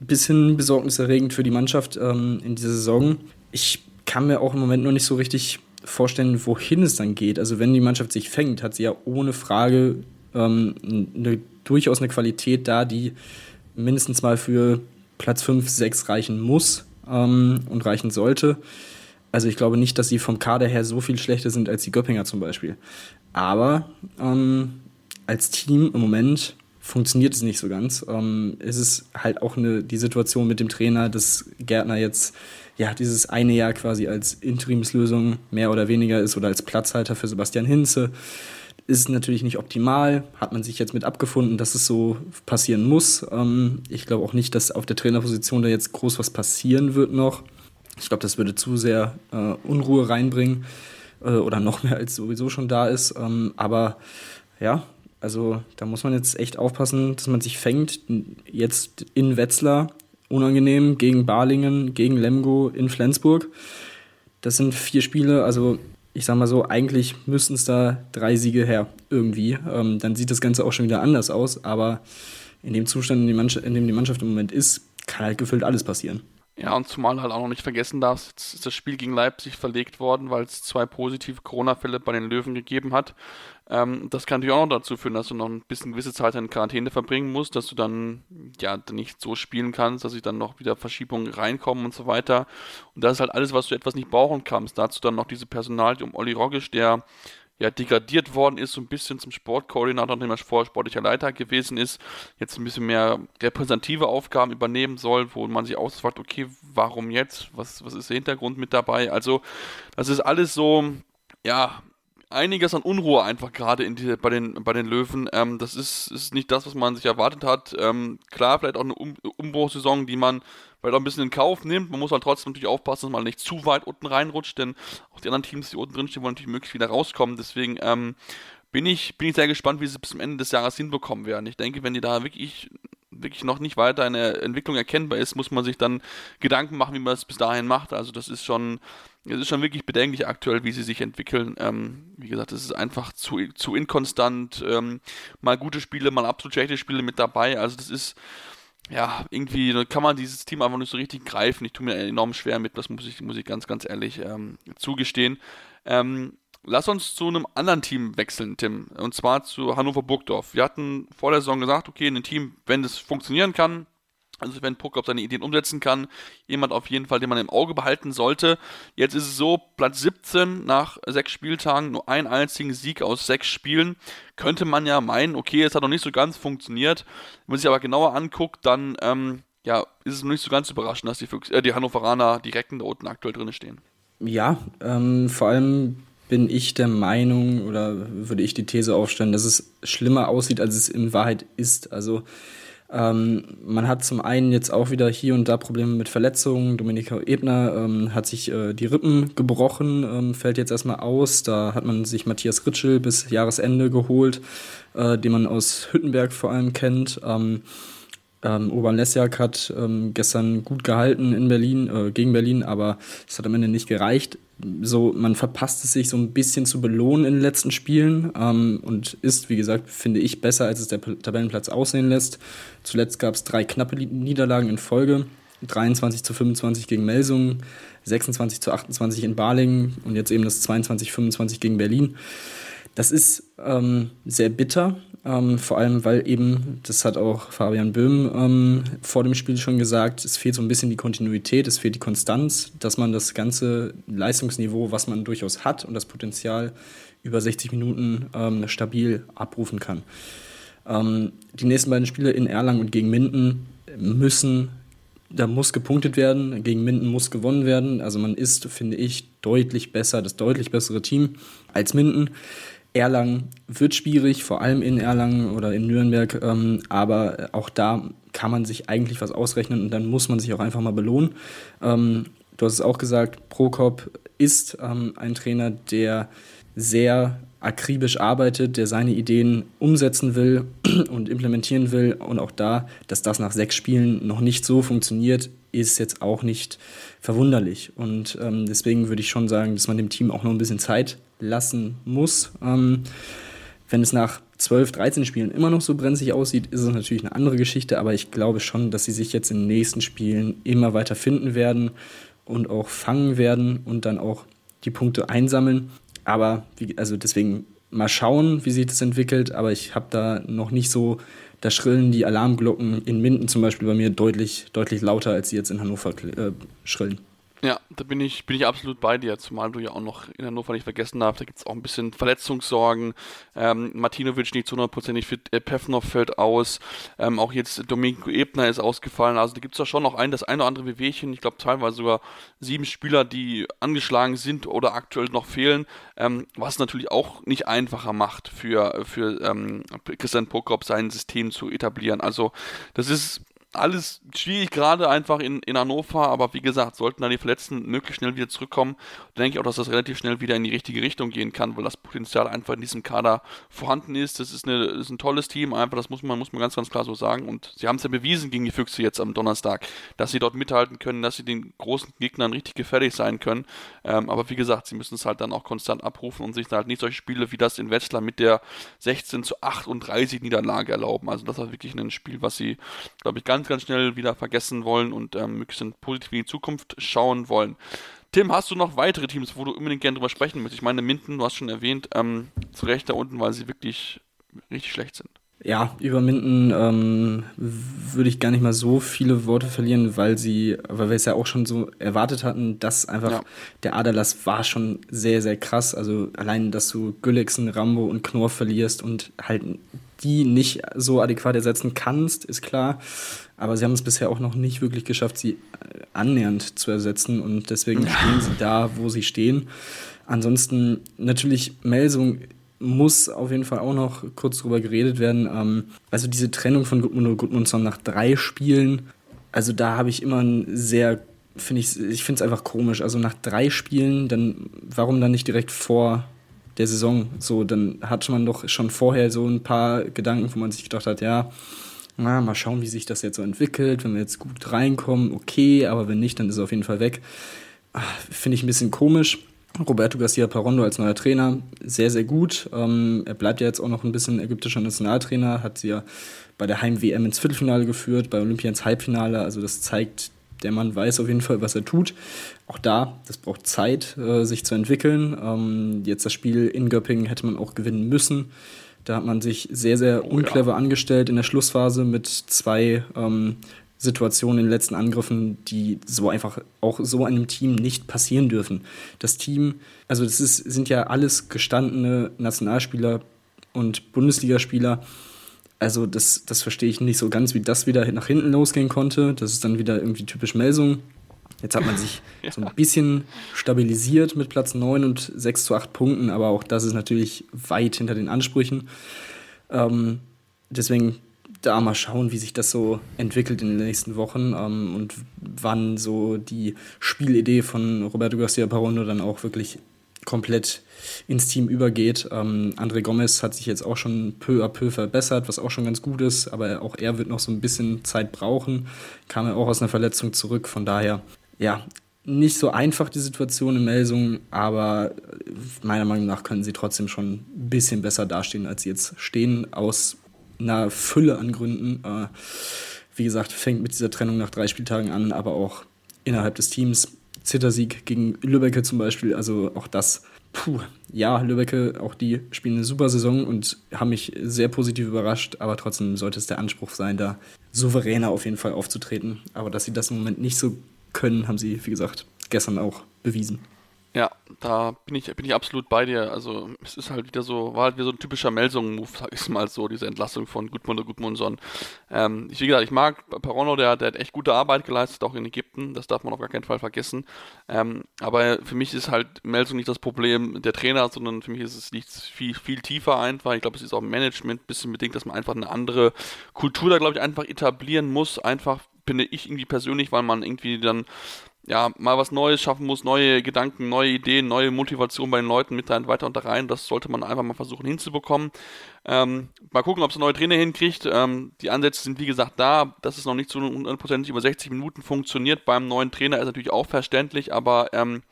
ein bisschen besorgniserregend für die Mannschaft ähm, in dieser Saison. Ich kann mir auch im Moment noch nicht so richtig vorstellen, wohin es dann geht. Also wenn die Mannschaft sich fängt, hat sie ja ohne Frage ähm, eine, durchaus eine Qualität da, die mindestens mal für Platz 5, 6 reichen muss ähm, und reichen sollte. Also ich glaube nicht, dass sie vom Kader her so viel schlechter sind als die Göppinger zum Beispiel. Aber ähm, als Team im Moment funktioniert es nicht so ganz. Ähm, es ist halt auch eine, die Situation mit dem Trainer, dass Gärtner jetzt ja dieses eine Jahr quasi als Interimslösung mehr oder weniger ist oder als Platzhalter für Sebastian Hinze. Ist natürlich nicht optimal, hat man sich jetzt mit abgefunden, dass es so passieren muss. Ähm, ich glaube auch nicht, dass auf der Trainerposition da jetzt groß was passieren wird noch. Ich glaube, das würde zu sehr äh, Unruhe reinbringen äh, oder noch mehr als sowieso schon da ist. Ähm, aber ja, also da muss man jetzt echt aufpassen, dass man sich fängt. Jetzt in Wetzlar, unangenehm, gegen Balingen, gegen Lemgo in Flensburg. Das sind vier Spiele, also ich sag mal so, eigentlich müssten es da drei Siege her, irgendwie. Ähm, dann sieht das Ganze auch schon wieder anders aus, aber in dem Zustand, in dem, in dem die Mannschaft im Moment ist, kann halt gefühlt alles passieren.
Ja, und zumal halt auch noch nicht vergessen darfst, jetzt ist das Spiel gegen Leipzig verlegt worden, weil es zwei positive Corona-Fälle bei den Löwen gegeben hat. Ähm, das kann natürlich auch noch dazu führen, dass du noch ein bisschen gewisse Zeit in Quarantäne verbringen musst, dass du dann ja nicht so spielen kannst, dass sich dann noch wieder Verschiebungen reinkommen und so weiter. Und das ist halt alles, was du etwas nicht brauchen kannst. Dazu dann noch diese Personal um Olli Roggisch, der ja degradiert worden ist, so ein bisschen zum Sportkoordinator, nachdem er vorher sportlicher Leiter gewesen ist, jetzt ein bisschen mehr repräsentative Aufgaben übernehmen soll, wo man sich auch fragt, okay, warum jetzt? Was, was ist der Hintergrund mit dabei? Also, das ist alles so, ja, einiges an Unruhe einfach gerade die, bei, den, bei den Löwen. Ähm, das ist, ist nicht das, was man sich erwartet hat. Ähm, klar, vielleicht auch eine um Umbruchsaison, die man vielleicht auch ein bisschen in Kauf nimmt. Man muss halt trotzdem natürlich aufpassen, dass man nicht zu weit unten reinrutscht, denn auch die anderen Teams, die unten drin stehen, wollen natürlich möglichst wieder rauskommen. Deswegen ähm, bin, ich, bin ich sehr gespannt, wie sie bis zum Ende des Jahres hinbekommen werden. Ich denke, wenn die da wirklich wirklich noch nicht weiter eine Entwicklung erkennbar ist, muss man sich dann Gedanken machen, wie man es bis dahin macht. Also das ist schon, es ist schon wirklich bedenklich aktuell, wie sie sich entwickeln. Ähm, wie gesagt, es ist einfach zu, zu inkonstant. Ähm, mal gute Spiele, mal absolut schlechte Spiele mit dabei. Also das ist, ja, irgendwie kann man dieses Team einfach nicht so richtig greifen. Ich tue mir enorm schwer mit, das muss ich, muss ich ganz, ganz ehrlich ähm, zugestehen. Ähm, Lass uns zu einem anderen Team wechseln, Tim. Und zwar zu Hannover Burgdorf. Wir hatten vor der Saison gesagt, okay, ein Team, wenn das funktionieren kann, also wenn Burgdorf seine Ideen umsetzen kann, jemand auf jeden Fall, den man im Auge behalten sollte. Jetzt ist es so, Platz 17 nach sechs Spieltagen, nur einen einzigen Sieg aus sechs Spielen. Könnte man ja meinen, okay, es hat noch nicht so ganz funktioniert. Wenn man sich aber genauer anguckt, dann ähm, ja, ist es noch nicht so ganz überraschend, dass die, äh, die Hannoveraner direkt da unten aktuell drin stehen.
Ja, ähm, vor allem bin ich der Meinung oder würde ich die These aufstellen, dass es schlimmer aussieht, als es in Wahrheit ist. Also ähm, man hat zum einen jetzt auch wieder hier und da Probleme mit Verletzungen. Dominika Ebner ähm, hat sich äh, die Rippen gebrochen, ähm, fällt jetzt erstmal aus. Da hat man sich Matthias Ritschel bis Jahresende geholt, äh, den man aus Hüttenberg vor allem kennt. Ähm, Urban Lesjak hat ähm, gestern gut gehalten in Berlin, äh, gegen Berlin, aber es hat am Ende nicht gereicht. So, man verpasst es sich so ein bisschen zu belohnen in den letzten Spielen ähm, und ist, wie gesagt, finde ich, besser, als es der Tabellenplatz aussehen lässt. Zuletzt gab es drei knappe Niederlagen in Folge. 23 zu 25 gegen Melsungen, 26 zu 28 in Balingen und jetzt eben das 22 25 gegen Berlin. Das ist ähm, sehr bitter, ähm, vor allem weil eben, das hat auch Fabian Böhm ähm, vor dem Spiel schon gesagt, es fehlt so ein bisschen die Kontinuität, es fehlt die Konstanz, dass man das ganze Leistungsniveau, was man durchaus hat und das Potenzial über 60 Minuten ähm, stabil abrufen kann. Ähm, die nächsten beiden Spiele in Erlangen und gegen Minden müssen da muss gepunktet werden, gegen Minden muss gewonnen werden. Also man ist, finde ich, deutlich besser, das deutlich bessere Team als Minden Erlangen wird schwierig, vor allem in Erlangen oder in Nürnberg, ähm, aber auch da kann man sich eigentlich was ausrechnen und dann muss man sich auch einfach mal belohnen. Ähm, du hast es auch gesagt, Prokop ist ähm, ein Trainer, der sehr akribisch arbeitet, der seine Ideen umsetzen will und implementieren will. Und auch da, dass das nach sechs Spielen noch nicht so funktioniert, ist jetzt auch nicht verwunderlich. Und ähm, deswegen würde ich schon sagen, dass man dem Team auch noch ein bisschen Zeit lassen muss. Ähm, wenn es nach 12, 13 Spielen immer noch so brenzlig aussieht, ist es natürlich eine andere Geschichte. Aber ich glaube schon, dass sie sich jetzt in den nächsten Spielen immer weiter finden werden und auch fangen werden und dann auch die Punkte einsammeln. Aber wie, also deswegen mal schauen, wie sich das entwickelt. Aber ich habe da noch nicht so, da schrillen die Alarmglocken in Minden zum Beispiel bei mir deutlich, deutlich lauter, als sie jetzt in Hannover äh, schrillen.
Ja, da bin ich, bin ich absolut bei dir, zumal du ja auch noch in Hannover nicht vergessen darfst, da gibt es auch ein bisschen Verletzungssorgen. Ähm, Martinovic nicht zu hundertprozentig fit, äh, Pefnov fällt aus, ähm, auch jetzt Domenico Ebner ist ausgefallen. Also da gibt es ja schon noch ein, das eine oder andere Wehwehchen. Ich glaube teilweise sogar sieben Spieler, die angeschlagen sind oder aktuell noch fehlen, ähm, was natürlich auch nicht einfacher macht für, für ähm, Christian Prokop sein System zu etablieren. Also das ist alles schwierig, gerade einfach in, in Hannover, aber wie gesagt, sollten da die Verletzten möglichst schnell wieder zurückkommen, denke ich auch, dass das relativ schnell wieder in die richtige Richtung gehen kann, weil das Potenzial einfach in diesem Kader vorhanden ist. Das ist, eine, das ist ein tolles Team, einfach, das muss man, muss man ganz, ganz klar so sagen. Und sie haben es ja bewiesen gegen die Füchse jetzt am Donnerstag, dass sie dort mithalten können, dass sie den großen Gegnern richtig gefährlich sein können. Ähm, aber wie gesagt, sie müssen es halt dann auch konstant abrufen und sich halt nicht solche Spiele wie das in Wetzlar mit der 16 zu 38 Niederlage erlauben. Also das war wirklich ein Spiel, was sie, glaube ich, ganz ganz, ganz schnell wieder vergessen wollen und ähm, möglichst positiv in die Zukunft schauen wollen. Tim, hast du noch weitere Teams, wo du unbedingt gerne drüber sprechen möchtest? Ich meine, Minden, du hast schon erwähnt, ähm, zu Recht da unten, weil sie wirklich richtig schlecht sind.
Ja, über Minden ähm, würde ich gar nicht mal so viele Worte verlieren, weil sie, weil wir es ja auch schon so erwartet hatten, dass einfach ja. der Aderlass war schon sehr, sehr krass. Also allein, dass du Gülliksen, Rambo und Knorr verlierst und halt die nicht so adäquat ersetzen kannst, ist klar. Aber sie haben es bisher auch noch nicht wirklich geschafft, sie äh, annähernd zu ersetzen und deswegen stehen sie da, wo sie stehen. Ansonsten natürlich Melsung muss auf jeden Fall auch noch kurz drüber geredet werden. Ähm, also diese Trennung von Gudmund und Gudmundsson nach drei Spielen, also da habe ich immer ein sehr, finde ich, ich finde es einfach komisch. Also nach drei Spielen, dann warum dann nicht direkt vor der Saison? So, dann hat man doch schon vorher so ein paar Gedanken, wo man sich gedacht hat, ja, na, mal schauen, wie sich das jetzt so entwickelt. Wenn wir jetzt gut reinkommen, okay, aber wenn nicht, dann ist er auf jeden Fall weg. Ah, finde ich ein bisschen komisch. Roberto Garcia Parondo als neuer Trainer, sehr, sehr gut. Ähm, er bleibt ja jetzt auch noch ein bisschen ägyptischer Nationaltrainer, hat sie ja bei der Heim-WM ins Viertelfinale geführt, bei Olympia ins Halbfinale. Also das zeigt, der Mann weiß auf jeden Fall, was er tut. Auch da, das braucht Zeit, äh, sich zu entwickeln. Ähm, jetzt das Spiel in Göppingen hätte man auch gewinnen müssen. Da hat man sich sehr, sehr unclever oh, ja. angestellt in der Schlussphase mit zwei ähm, Situationen in den letzten Angriffen, die so einfach auch so einem Team nicht passieren dürfen. Das Team, also das ist, sind ja alles gestandene Nationalspieler und Bundesligaspieler. Also das, das verstehe ich nicht so ganz, wie das wieder nach hinten losgehen konnte. Das ist dann wieder irgendwie typisch Melsung. Jetzt hat man sich ja. so ein bisschen stabilisiert mit Platz 9 und 6 zu 8 Punkten, aber auch das ist natürlich weit hinter den Ansprüchen. Ähm, deswegen da mal schauen, wie sich das so entwickelt in den nächsten Wochen ähm, und wann so die Spielidee von Roberto Garcia Parondo dann auch wirklich komplett ins Team übergeht. Ähm, André Gomez hat sich jetzt auch schon peu à peu verbessert, was auch schon ganz gut ist, aber auch er wird noch so ein bisschen Zeit brauchen. Kam er auch aus einer Verletzung zurück, von daher, ja, nicht so einfach die Situation in Melsung, aber meiner Meinung nach können sie trotzdem schon ein bisschen besser dastehen, als sie jetzt stehen, aus einer Fülle an Gründen. Äh, wie gesagt, fängt mit dieser Trennung nach drei Spieltagen an, aber auch innerhalb des Teams. Zittersieg gegen Lübbecke zum Beispiel, also auch das. Puh, ja, Lübbecke, auch die spielen eine super Saison und haben mich sehr positiv überrascht, aber trotzdem sollte es der Anspruch sein, da souveräner auf jeden Fall aufzutreten. Aber dass sie das im Moment nicht so können, haben sie, wie gesagt, gestern auch bewiesen.
Ja, da bin ich, bin ich absolut bei dir. Also es ist halt wieder so, war halt wieder so ein typischer Melsungen-Move, sag ich mal so, diese Entlassung von Gudmund und Gudmundsson. Ähm, ich, wie gesagt, ich mag Parono, der, der hat echt gute Arbeit geleistet, auch in Ägypten, das darf man auf gar keinen Fall vergessen. Ähm, aber für mich ist halt Melsung nicht das Problem der Trainer, sondern für mich ist es nicht viel, viel tiefer einfach. Ich glaube, es ist auch Management ein bisschen bedingt, dass man einfach eine andere Kultur da, glaube ich, einfach etablieren muss. Einfach, finde ich irgendwie persönlich, weil man irgendwie dann ja, mal was Neues schaffen muss, neue Gedanken, neue Ideen, neue Motivation bei den Leuten mit rein, weiter und da rein. Das sollte man einfach mal versuchen hinzubekommen. Ähm, mal gucken, ob es neue Trainer hinkriegt. Ähm, die Ansätze sind wie gesagt da. Dass es noch nicht zu 100% über 60 Minuten funktioniert beim neuen Trainer ist natürlich auch verständlich, aber ähm,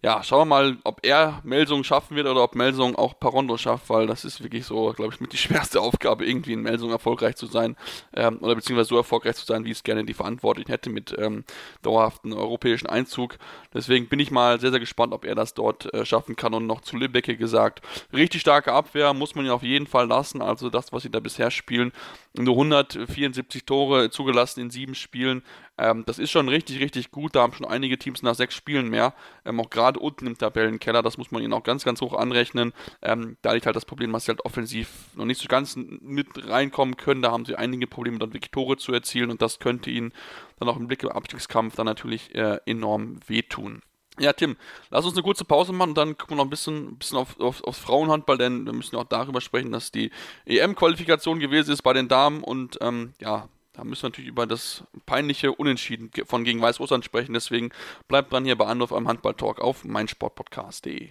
ja, schauen wir mal, ob er Melsung schaffen wird oder ob Melsung auch Parondo schafft, weil das ist wirklich so, glaube ich, mit die schwerste Aufgabe, irgendwie in Melsung erfolgreich zu sein ähm, oder beziehungsweise so erfolgreich zu sein, wie es gerne die Verantwortlichen hätte mit ähm, dauerhaften europäischen Einzug. Deswegen bin ich mal sehr, sehr gespannt, ob er das dort äh, schaffen kann und noch zu Lübbecke gesagt. Richtig starke Abwehr muss man ihn auf jeden Fall lassen, also das, was sie da bisher spielen. Nur 174 Tore zugelassen in sieben Spielen. Ähm, das ist schon richtig, richtig gut. Da haben schon einige Teams nach sechs Spielen mehr. Ähm, auch gerade unten im Tabellenkeller, das muss man ihnen auch ganz, ganz hoch anrechnen. Ähm, da liegt halt das Problem, dass sie halt offensiv noch nicht so ganz mit reinkommen können. Da haben sie einige Probleme, dann wirklich Tore zu erzielen und das könnte ihnen dann auch im Blick im Abstiegskampf dann natürlich äh, enorm wehtun. Ja, Tim, lass uns eine kurze Pause machen und dann gucken wir noch ein bisschen, ein bisschen auf, auf, aufs Frauenhandball, denn wir müssen auch darüber sprechen, dass die EM-Qualifikation gewesen ist bei den Damen und ähm, ja, da müssen wir natürlich über das peinliche Unentschieden von gegen Weißrussland sprechen. Deswegen bleibt dran hier bei Anruf am Handball-Talk auf meinsportpodcast.de.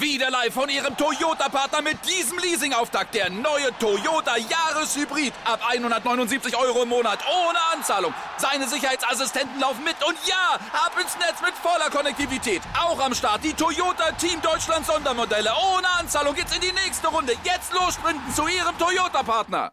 Wieder live von Ihrem Toyota-Partner mit diesem Leasing-Auftakt. Der neue Toyota Jahreshybrid. Ab 179 Euro im Monat. Ohne Anzahlung. Seine Sicherheitsassistenten laufen mit. Und ja, ab ins Netz mit voller Konnektivität. Auch am Start die Toyota Team Deutschland Sondermodelle. Ohne Anzahlung geht's in die nächste Runde. Jetzt los sprinten zu Ihrem Toyota-Partner.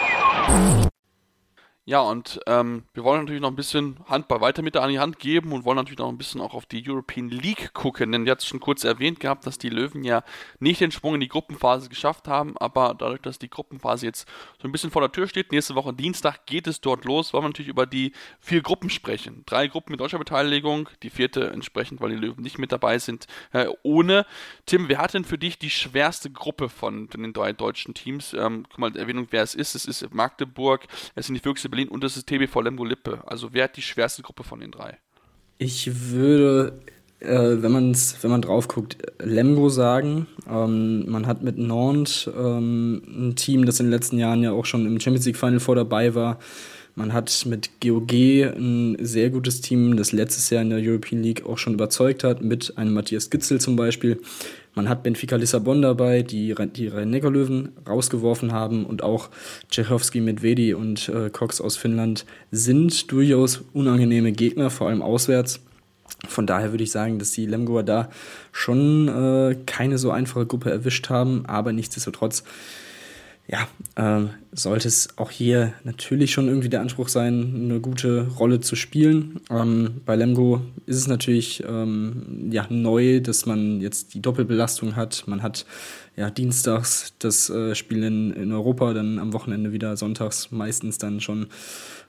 Ja, und ähm, wir wollen natürlich noch ein bisschen Handball weiter mit an die Hand geben und wollen natürlich noch ein bisschen auch auf die European League gucken, denn wir hatten schon kurz erwähnt gehabt, dass die Löwen ja nicht den Sprung in die Gruppenphase geschafft haben, aber dadurch, dass die Gruppenphase jetzt so ein bisschen vor der Tür steht, nächste Woche Dienstag geht es dort los, wollen wir natürlich über die vier Gruppen sprechen. Drei Gruppen mit deutscher Beteiligung, die vierte entsprechend, weil die Löwen nicht mit dabei sind, äh, ohne. Tim, wer hat denn für dich die schwerste Gruppe von den drei deutschen Teams? Ähm, guck mal, Erwähnung, wer es ist. Es ist Magdeburg, es sind die Füchse Berlin und das ist TBV Lemgo Lippe. Also wer hat die schwerste Gruppe von den drei?
Ich würde, äh, wenn, man's, wenn man drauf guckt, Lemgo sagen. Ähm, man hat mit Nantes ähm, ein Team, das in den letzten Jahren ja auch schon im Champions League Final vor dabei war. Man hat mit GOG ein sehr gutes Team, das letztes Jahr in der European League auch schon überzeugt hat, mit einem Matthias Gitzel zum Beispiel. Man hat Benfica Lissabon dabei, die die Rhein-Neckar-Löwen rausgeworfen haben und auch Tschechowski, Medvedi und äh, Cox aus Finnland sind durchaus unangenehme Gegner, vor allem auswärts. Von daher würde ich sagen, dass die Lemgoer da schon äh, keine so einfache Gruppe erwischt haben, aber nichtsdestotrotz ja, äh, sollte es auch hier natürlich schon irgendwie der Anspruch sein, eine gute Rolle zu spielen. Ähm, bei Lemgo ist es natürlich ähm, ja, neu, dass man jetzt die Doppelbelastung hat. Man hat ja dienstags das äh, Spiel in, in Europa, dann am Wochenende wieder sonntags meistens dann schon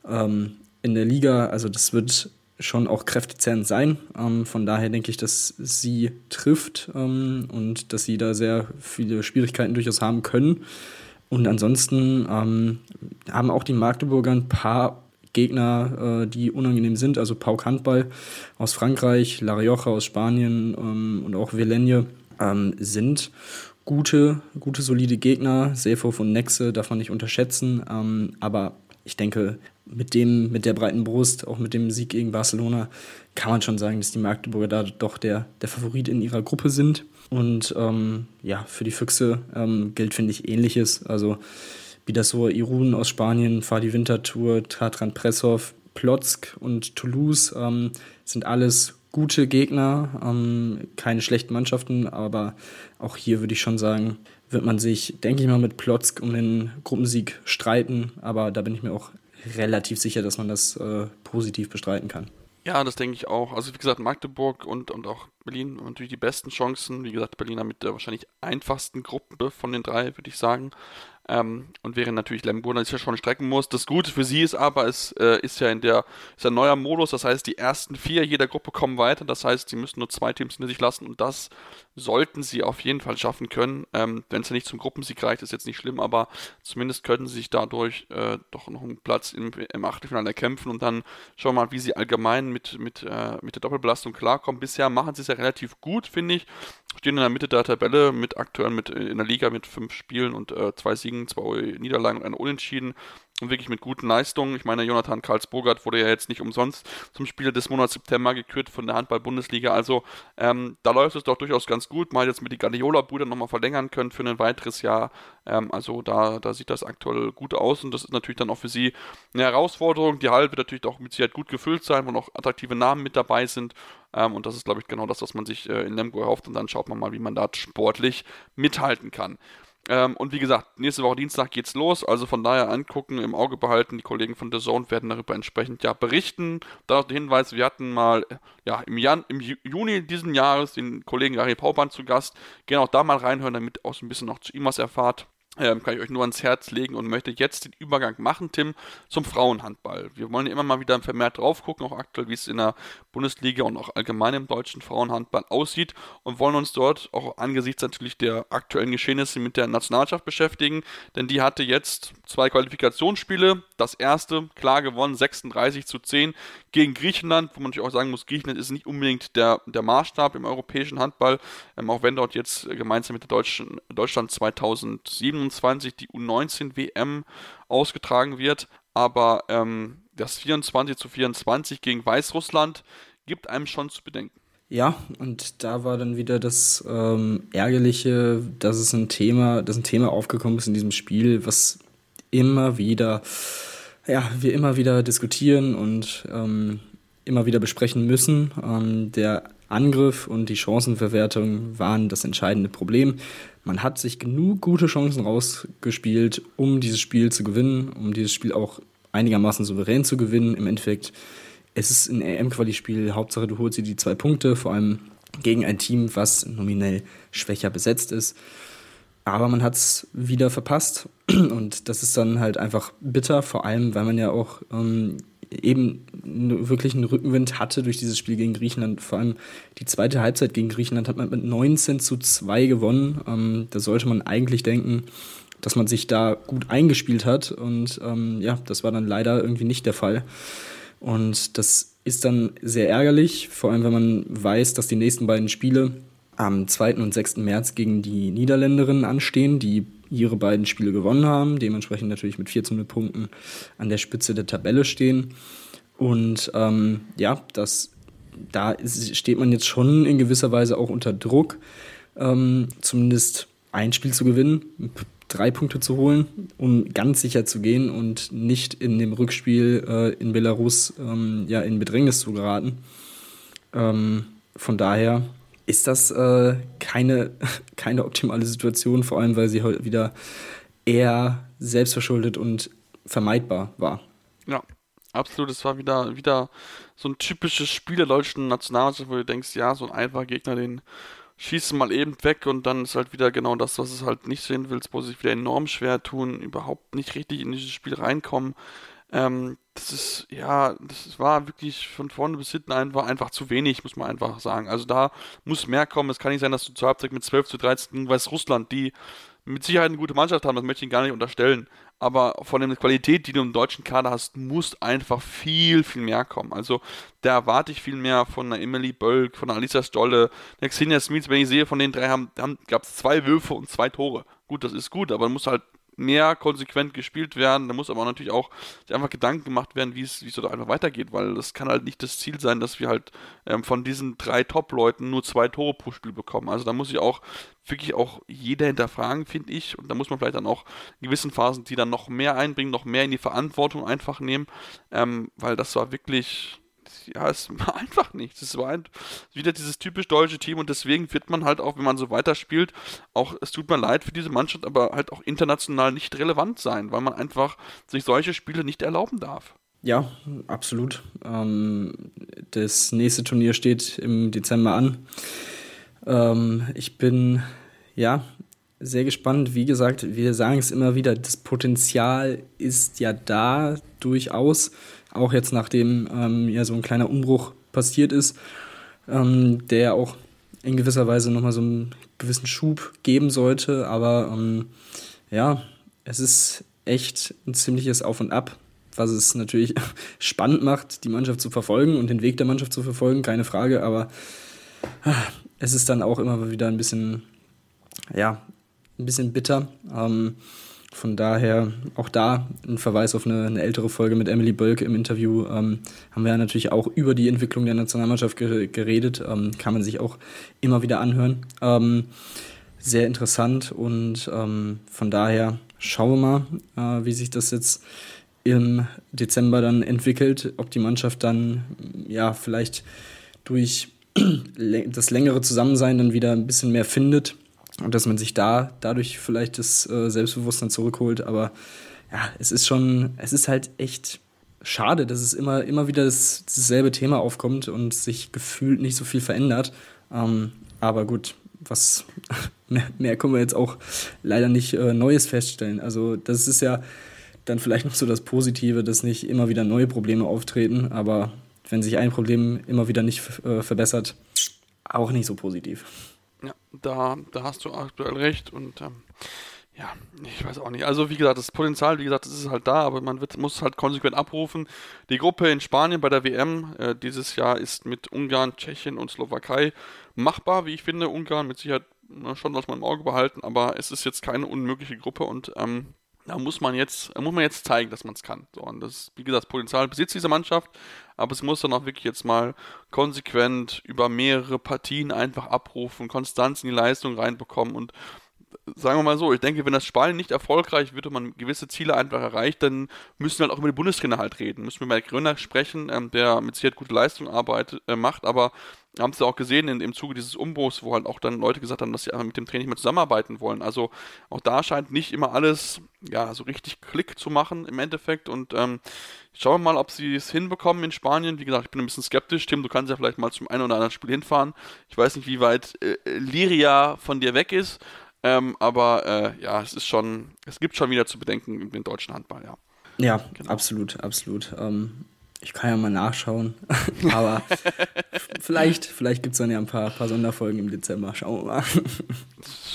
ähm, in der Liga. Also das wird schon auch kräftezehrend sein. Ähm, von daher denke ich, dass sie trifft ähm, und dass sie da sehr viele Schwierigkeiten durchaus haben können. Und ansonsten ähm, haben auch die Magdeburger ein paar Gegner, äh, die unangenehm sind. Also Pauk Handball aus Frankreich, La Rioja aus Spanien ähm, und auch Velegne ähm, sind gute, gute, solide Gegner. Seehof und Nexe darf man nicht unterschätzen. Ähm, aber ich denke, mit dem, mit der breiten Brust, auch mit dem Sieg gegen Barcelona, kann man schon sagen, dass die Magdeburger da doch der, der Favorit in ihrer Gruppe sind. Und ähm, ja, für die Füchse ähm, gilt, finde ich, ähnliches. Also wie das so Irun aus Spanien, Fadi Wintertour, Tatran Pressov, Plotzk und Toulouse ähm, sind alles gute Gegner, ähm, keine schlechten Mannschaften, aber auch hier würde ich schon sagen, wird man sich, denke ich mal, mit Plotzk um den Gruppensieg streiten, aber da bin ich mir auch relativ sicher, dass man das äh, positiv bestreiten kann.
Ja, das denke ich auch. Also wie gesagt, Magdeburg und, und auch Berlin haben natürlich die besten Chancen. Wie gesagt, Berliner mit der wahrscheinlich einfachsten Gruppe von den drei, würde ich sagen. Ähm, und während natürlich Lemgo sich ja schon strecken muss. Das Gute für sie ist aber, es äh, ist ja in der ist ein neuer Modus, das heißt, die ersten vier jeder Gruppe kommen weiter. Das heißt, sie müssen nur zwei Teams hinter sich lassen und das sollten sie auf jeden Fall schaffen können. Ähm, Wenn es ja nicht zum Gruppensieg reicht, ist jetzt nicht schlimm, aber zumindest könnten sie sich dadurch äh, doch noch einen Platz im, im Achtelfinale erkämpfen und dann schauen wir mal, wie sie allgemein mit, mit, äh, mit der Doppelbelastung klarkommen. Bisher machen sie es ja relativ gut, finde ich. Stehen in der Mitte der Tabelle mit aktuell mit in der Liga mit fünf Spielen und äh, zwei Siegen, zwei Niederlagen und eine Unentschieden und wirklich mit guten Leistungen. Ich meine, Jonathan Karlsburgert wurde ja jetzt nicht umsonst zum Spieler des Monats September gekürt von der Handball-Bundesliga. Also ähm, da läuft es doch durchaus ganz gut. Mal jetzt mit die Guardiola-Brüder nochmal verlängern können für ein weiteres Jahr. Ähm, also da, da sieht das aktuell gut aus und das ist natürlich dann auch für sie eine Herausforderung. Die Halle wird natürlich auch mit Sicherheit gut gefüllt sein, wo noch attraktive Namen mit dabei sind. Ähm, und das ist, glaube ich, genau das, was man sich äh, in Lemgo erhofft. Und dann schaut man mal, wie man da sportlich mithalten kann. Ähm, und wie gesagt, nächste Woche Dienstag geht's los, also von daher angucken, im Auge behalten. Die Kollegen von The Zone werden darüber entsprechend ja berichten. Da noch der Hinweis, wir hatten mal ja, im, Jan im Juni diesen Jahres den Kollegen Gary Pauban zu Gast. Gerne auch da mal reinhören, damit auch so ein bisschen noch zu ihm was erfahrt ähm, kann ich euch nur ans Herz legen und möchte jetzt den Übergang machen, Tim, zum Frauenhandball. Wir wollen immer mal wieder vermehrt drauf gucken, auch aktuell, wie es in der Bundesliga und auch allgemein im deutschen Frauenhandball aussieht und wollen uns dort auch angesichts natürlich der aktuellen Geschehnisse mit der Nationalmannschaft beschäftigen, denn die hatte jetzt zwei Qualifikationsspiele. Das erste klar gewonnen, 36 zu 10 gegen Griechenland, wo man natürlich auch sagen muss, Griechenland ist nicht unbedingt der, der Maßstab im europäischen Handball, ähm, auch wenn dort jetzt gemeinsam mit der Deutschen, Deutschland 2027 die U19 WM ausgetragen wird. Aber ähm, das 24 zu 24 gegen Weißrussland gibt einem schon zu bedenken.
Ja, und da war dann wieder das ähm, Ärgerliche, dass es ein Thema, dass ein Thema aufgekommen ist in diesem Spiel, was immer wieder ja, wir immer wieder diskutieren und ähm, immer wieder besprechen müssen. Ähm, der Angriff und die Chancenverwertung waren das entscheidende Problem. Man hat sich genug gute Chancen rausgespielt, um dieses Spiel zu gewinnen, um dieses Spiel auch einigermaßen souverän zu gewinnen. Im Endeffekt, es ist ein EM-Quali-Spiel, Hauptsache du holst dir die zwei Punkte, vor allem gegen ein Team, was nominell schwächer besetzt ist. Aber man hat es wieder verpasst und das ist dann halt einfach bitter, vor allem weil man ja auch ähm, eben wirklich einen Rückenwind hatte durch dieses Spiel gegen Griechenland. Vor allem die zweite Halbzeit gegen Griechenland hat man mit 19 zu 2 gewonnen. Ähm, da sollte man eigentlich denken, dass man sich da gut eingespielt hat und ähm, ja, das war dann leider irgendwie nicht der Fall. Und das ist dann sehr ärgerlich, vor allem wenn man weiß, dass die nächsten beiden Spiele am 2. und 6. März gegen die Niederländerinnen anstehen, die ihre beiden Spiele gewonnen haben, dementsprechend natürlich mit 14 Punkten an der Spitze der Tabelle stehen. Und ähm, ja, das, da ist, steht man jetzt schon in gewisser Weise auch unter Druck, ähm, zumindest ein Spiel zu gewinnen, drei Punkte zu holen, um ganz sicher zu gehen und nicht in dem Rückspiel äh, in Belarus ähm, ja, in Bedrängnis zu geraten. Ähm, von daher ist das äh, keine, keine optimale Situation, vor allem weil sie heute wieder eher selbstverschuldet und vermeidbar war.
Ja, absolut. Es war wieder, wieder so ein typisches Spiel der deutschen Nationalmannschaft, wo du denkst, ja, so ein einfacher Gegner, den schießt mal eben weg und dann ist halt wieder genau das, was es halt nicht sehen willst, wo sie sich wieder enorm schwer tun, überhaupt nicht richtig in dieses Spiel reinkommen. Ähm, das ist, ja, das war wirklich von vorne bis hinten einfach, einfach zu wenig, muss man einfach sagen. Also da muss mehr kommen. Es kann nicht sein, dass du zur Halbzeit mit 12 zu 13 gegen Weißrussland, die mit Sicherheit eine gute Mannschaft haben, das möchte ich gar nicht unterstellen. Aber von der Qualität, die du im deutschen Kader hast, muss einfach viel, viel mehr kommen. Also da erwarte ich viel mehr von einer Emily Bölk, von einer Alisa Stolle, der Xenia Smith, wenn ich sehe, von den drei haben, haben gab es zwei Würfe und zwei Tore. Gut, das ist gut, aber man muss halt mehr konsequent gespielt werden. Da muss aber natürlich auch sich einfach Gedanken gemacht werden, wie es, da einfach weitergeht, weil das kann halt nicht das Ziel sein, dass wir halt ähm, von diesen drei Top-Leuten nur zwei Tore pro Spiel bekommen. Also da muss ich auch wirklich auch jeder hinterfragen, finde ich. Und da muss man vielleicht dann auch in gewissen Phasen die dann noch mehr einbringen, noch mehr in die Verantwortung einfach nehmen, ähm, weil das war wirklich ja, es war einfach nichts. Es war ein, wieder dieses typisch deutsche Team und deswegen wird man halt auch, wenn man so weiterspielt, auch, es tut mir leid für diese Mannschaft, aber halt auch international nicht relevant sein, weil man einfach sich solche Spiele nicht erlauben darf.
Ja, absolut. Ähm, das nächste Turnier steht im Dezember an. Ähm, ich bin, ja, sehr gespannt. Wie gesagt, wir sagen es immer wieder, das Potenzial ist ja da durchaus, auch jetzt nachdem ähm, ja so ein kleiner Umbruch passiert ist, ähm, der auch in gewisser Weise nochmal so einen gewissen Schub geben sollte. Aber ähm, ja, es ist echt ein ziemliches Auf und Ab, was es natürlich spannend macht, die Mannschaft zu verfolgen und den Weg der Mannschaft zu verfolgen, keine Frage. Aber ah, es ist dann auch immer wieder ein bisschen, ja, ein bisschen bitter. Ähm, von daher auch da ein Verweis auf eine, eine ältere Folge mit Emily Bölke im Interview. Ähm, haben wir ja natürlich auch über die Entwicklung der Nationalmannschaft ge geredet. Ähm, kann man sich auch immer wieder anhören. Ähm, sehr interessant und ähm, von daher schauen wir mal, äh, wie sich das jetzt im Dezember dann entwickelt. Ob die Mannschaft dann ja vielleicht durch das längere Zusammensein dann wieder ein bisschen mehr findet und dass man sich da dadurch vielleicht das äh, Selbstbewusstsein zurückholt. Aber ja, es ist schon, es ist halt echt schade, dass es immer, immer wieder das, dasselbe Thema aufkommt und sich gefühlt nicht so viel verändert. Ähm, aber gut, was mehr, mehr, können wir jetzt auch leider nicht äh, Neues feststellen. Also das ist ja dann vielleicht noch so das Positive, dass nicht immer wieder neue Probleme auftreten, aber wenn sich ein Problem immer wieder nicht äh, verbessert, auch nicht so positiv.
Ja, da, da hast du aktuell recht und ähm, ja, ich weiß auch nicht. Also wie gesagt, das Potenzial, wie gesagt, das ist halt da, aber man wird, muss halt konsequent abrufen. Die Gruppe in Spanien bei der WM äh, dieses Jahr ist mit Ungarn, Tschechien und Slowakei machbar, wie ich finde. Ungarn mit Sicherheit na, schon was man im Auge behalten, aber es ist jetzt keine unmögliche Gruppe und ähm, da muss man jetzt, muss man jetzt zeigen, dass man es kann. So, und das, wie gesagt, Potenzial besitzt diese Mannschaft, aber es muss dann auch wirklich jetzt mal konsequent über mehrere Partien einfach abrufen, Konstanz in die Leistung reinbekommen und sagen wir mal so, ich denke, wenn das Spanien nicht erfolgreich wird und man gewisse Ziele einfach erreicht, dann müssen wir halt auch über den Bundestrainer halt reden. Müssen wir mit Gröner sprechen, ähm, der mit Sicherheit gute Leistung arbeitet, äh, macht, aber haben sie auch gesehen in, im Zuge dieses Umbruchs, wo halt auch dann Leute gesagt haben, dass sie einfach mit dem Training mehr zusammenarbeiten wollen. Also auch da scheint nicht immer alles ja so richtig Klick zu machen im Endeffekt und ähm, schauen wir mal, ob sie es hinbekommen in Spanien. Wie gesagt, ich bin ein bisschen skeptisch. Tim, du kannst ja vielleicht mal zum einen oder anderen Spiel hinfahren. Ich weiß nicht, wie weit äh, Liria von dir weg ist, ähm, aber äh, ja, es ist schon, es gibt schon wieder zu bedenken in den deutschen Handball, ja.
Ja, genau. absolut, absolut. Ähm, ich kann ja mal nachschauen, aber vielleicht, vielleicht gibt es dann ja ein paar, paar Sonderfolgen im Dezember. Schauen wir mal.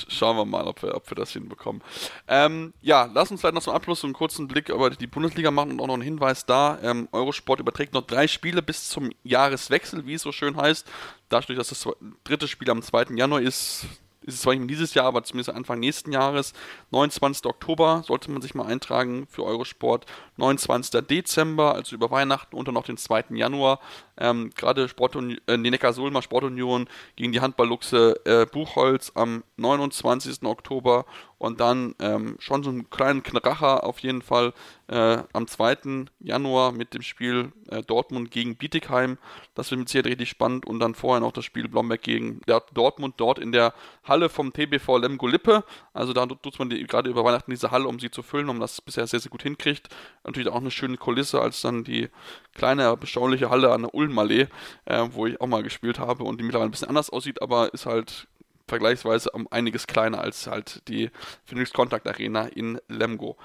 Schauen wir mal, ob wir, ob wir das hinbekommen. Ähm, ja, lass uns vielleicht noch zum Abschluss einen kurzen Blick über die Bundesliga machen und auch noch einen Hinweis da. Ähm, Eurosport überträgt noch drei Spiele bis zum Jahreswechsel, wie es so schön heißt. Dadurch, dass das dritte Spiel am 2. Januar ist, ist es zwar nicht dieses Jahr, aber zumindest Anfang nächsten Jahres. 29. Oktober sollte man sich mal eintragen für Eurosport. 29. Dezember, also über Weihnachten und dann noch den 2. Januar. Ähm, Gerade Sportunion, äh, die Neckar-Sulmer Sportunion gegen die Handballluchse äh, Buchholz am 29. Oktober und dann ähm, schon so einen kleinen Kracher auf jeden Fall äh, am 2. Januar mit dem Spiel äh, Dortmund gegen Bietigheim. Das wird mit Sicherheit richtig spannend und dann vorher noch das Spiel Blomberg gegen Dortmund dort in der Halle vom TBV Lemgo Lippe. Also da tut man die, gerade über Weihnachten diese Halle, um sie zu füllen, um das bisher sehr, sehr gut hinkriegt. Natürlich auch eine schöne Kulisse als dann die kleine, beschauliche Halle an der Ulmallee, äh, wo ich auch mal gespielt habe und die mittlerweile ein bisschen anders aussieht, aber ist halt vergleichsweise um einiges kleiner als halt die Phoenix Contact Arena in Lemgo.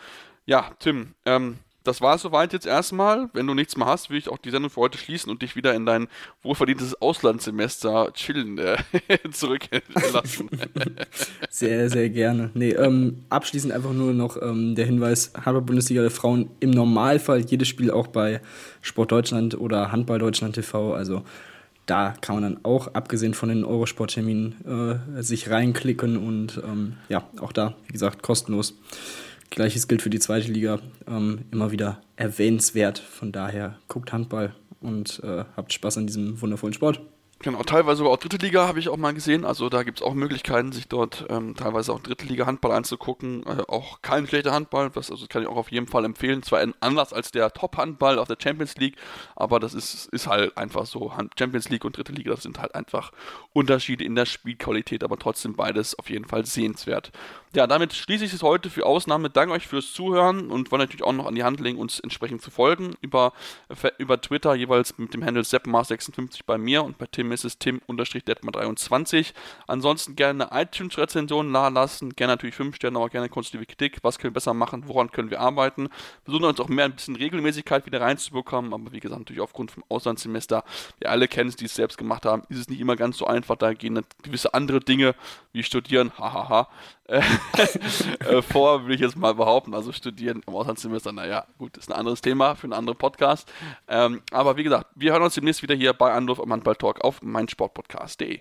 Ja, Tim, ähm, das war es soweit jetzt erstmal. Wenn du nichts mehr hast, will ich auch die Sendung für heute schließen und dich wieder in dein wohlverdientes Auslandssemester chillen äh, zurücklassen.
sehr, sehr gerne. Nee, ähm, abschließend einfach nur noch ähm, der Hinweis: Handball-Bundesliga der Frauen im Normalfall jedes Spiel auch bei Sport Deutschland oder Handball Deutschland TV. Also da kann man dann auch, abgesehen von den Eurosport-Terminen, äh, sich reinklicken und ähm, ja, auch da, wie gesagt, kostenlos. Gleiches gilt für die zweite Liga, ähm, immer wieder erwähnenswert. Von daher guckt Handball und äh, habt Spaß an diesem wundervollen Sport.
Genau, teilweise sogar auch dritte Liga habe ich auch mal gesehen. Also da gibt es auch Möglichkeiten, sich dort ähm, teilweise auch dritte Liga Handball anzugucken. Äh, auch kein schlechter Handball, das also kann ich auch auf jeden Fall empfehlen. Zwar anders als der Top-Handball auf der Champions League, aber das ist, ist halt einfach so. Champions League und dritte Liga, das sind halt einfach Unterschiede in der Spielqualität, aber trotzdem beides auf jeden Fall sehenswert. Ja, damit schließe ich es heute für Ausnahme. Danke euch fürs Zuhören und wollen natürlich auch noch an die Hand legen, uns entsprechend zu folgen. Über, über Twitter jeweils mit dem Handle seppmar56 bei mir und bei Tim ist es tim-detmar23. Ansonsten gerne iTunes-Rezensionen lassen, gerne natürlich 5 Sterne, aber gerne konstruktive Kritik. Was können wir besser machen? Woran können wir arbeiten? Wir versuchen uns auch mehr ein bisschen Regelmäßigkeit wieder reinzubekommen, aber wie gesagt, natürlich aufgrund vom Auslandssemester, wir alle kennen es, die es selbst gemacht haben, ist es nicht immer ganz so einfach. Da gehen gewisse andere Dinge wie studieren, hahaha, äh, vor, würde ich jetzt mal behaupten. Also studieren im Auslandssemester, naja, gut, ist ein anderes Thema für einen anderen Podcast. Ähm, aber wie gesagt, wir hören uns demnächst wieder hier bei Anruf am Handball Talk auf meinsportpodcast.de.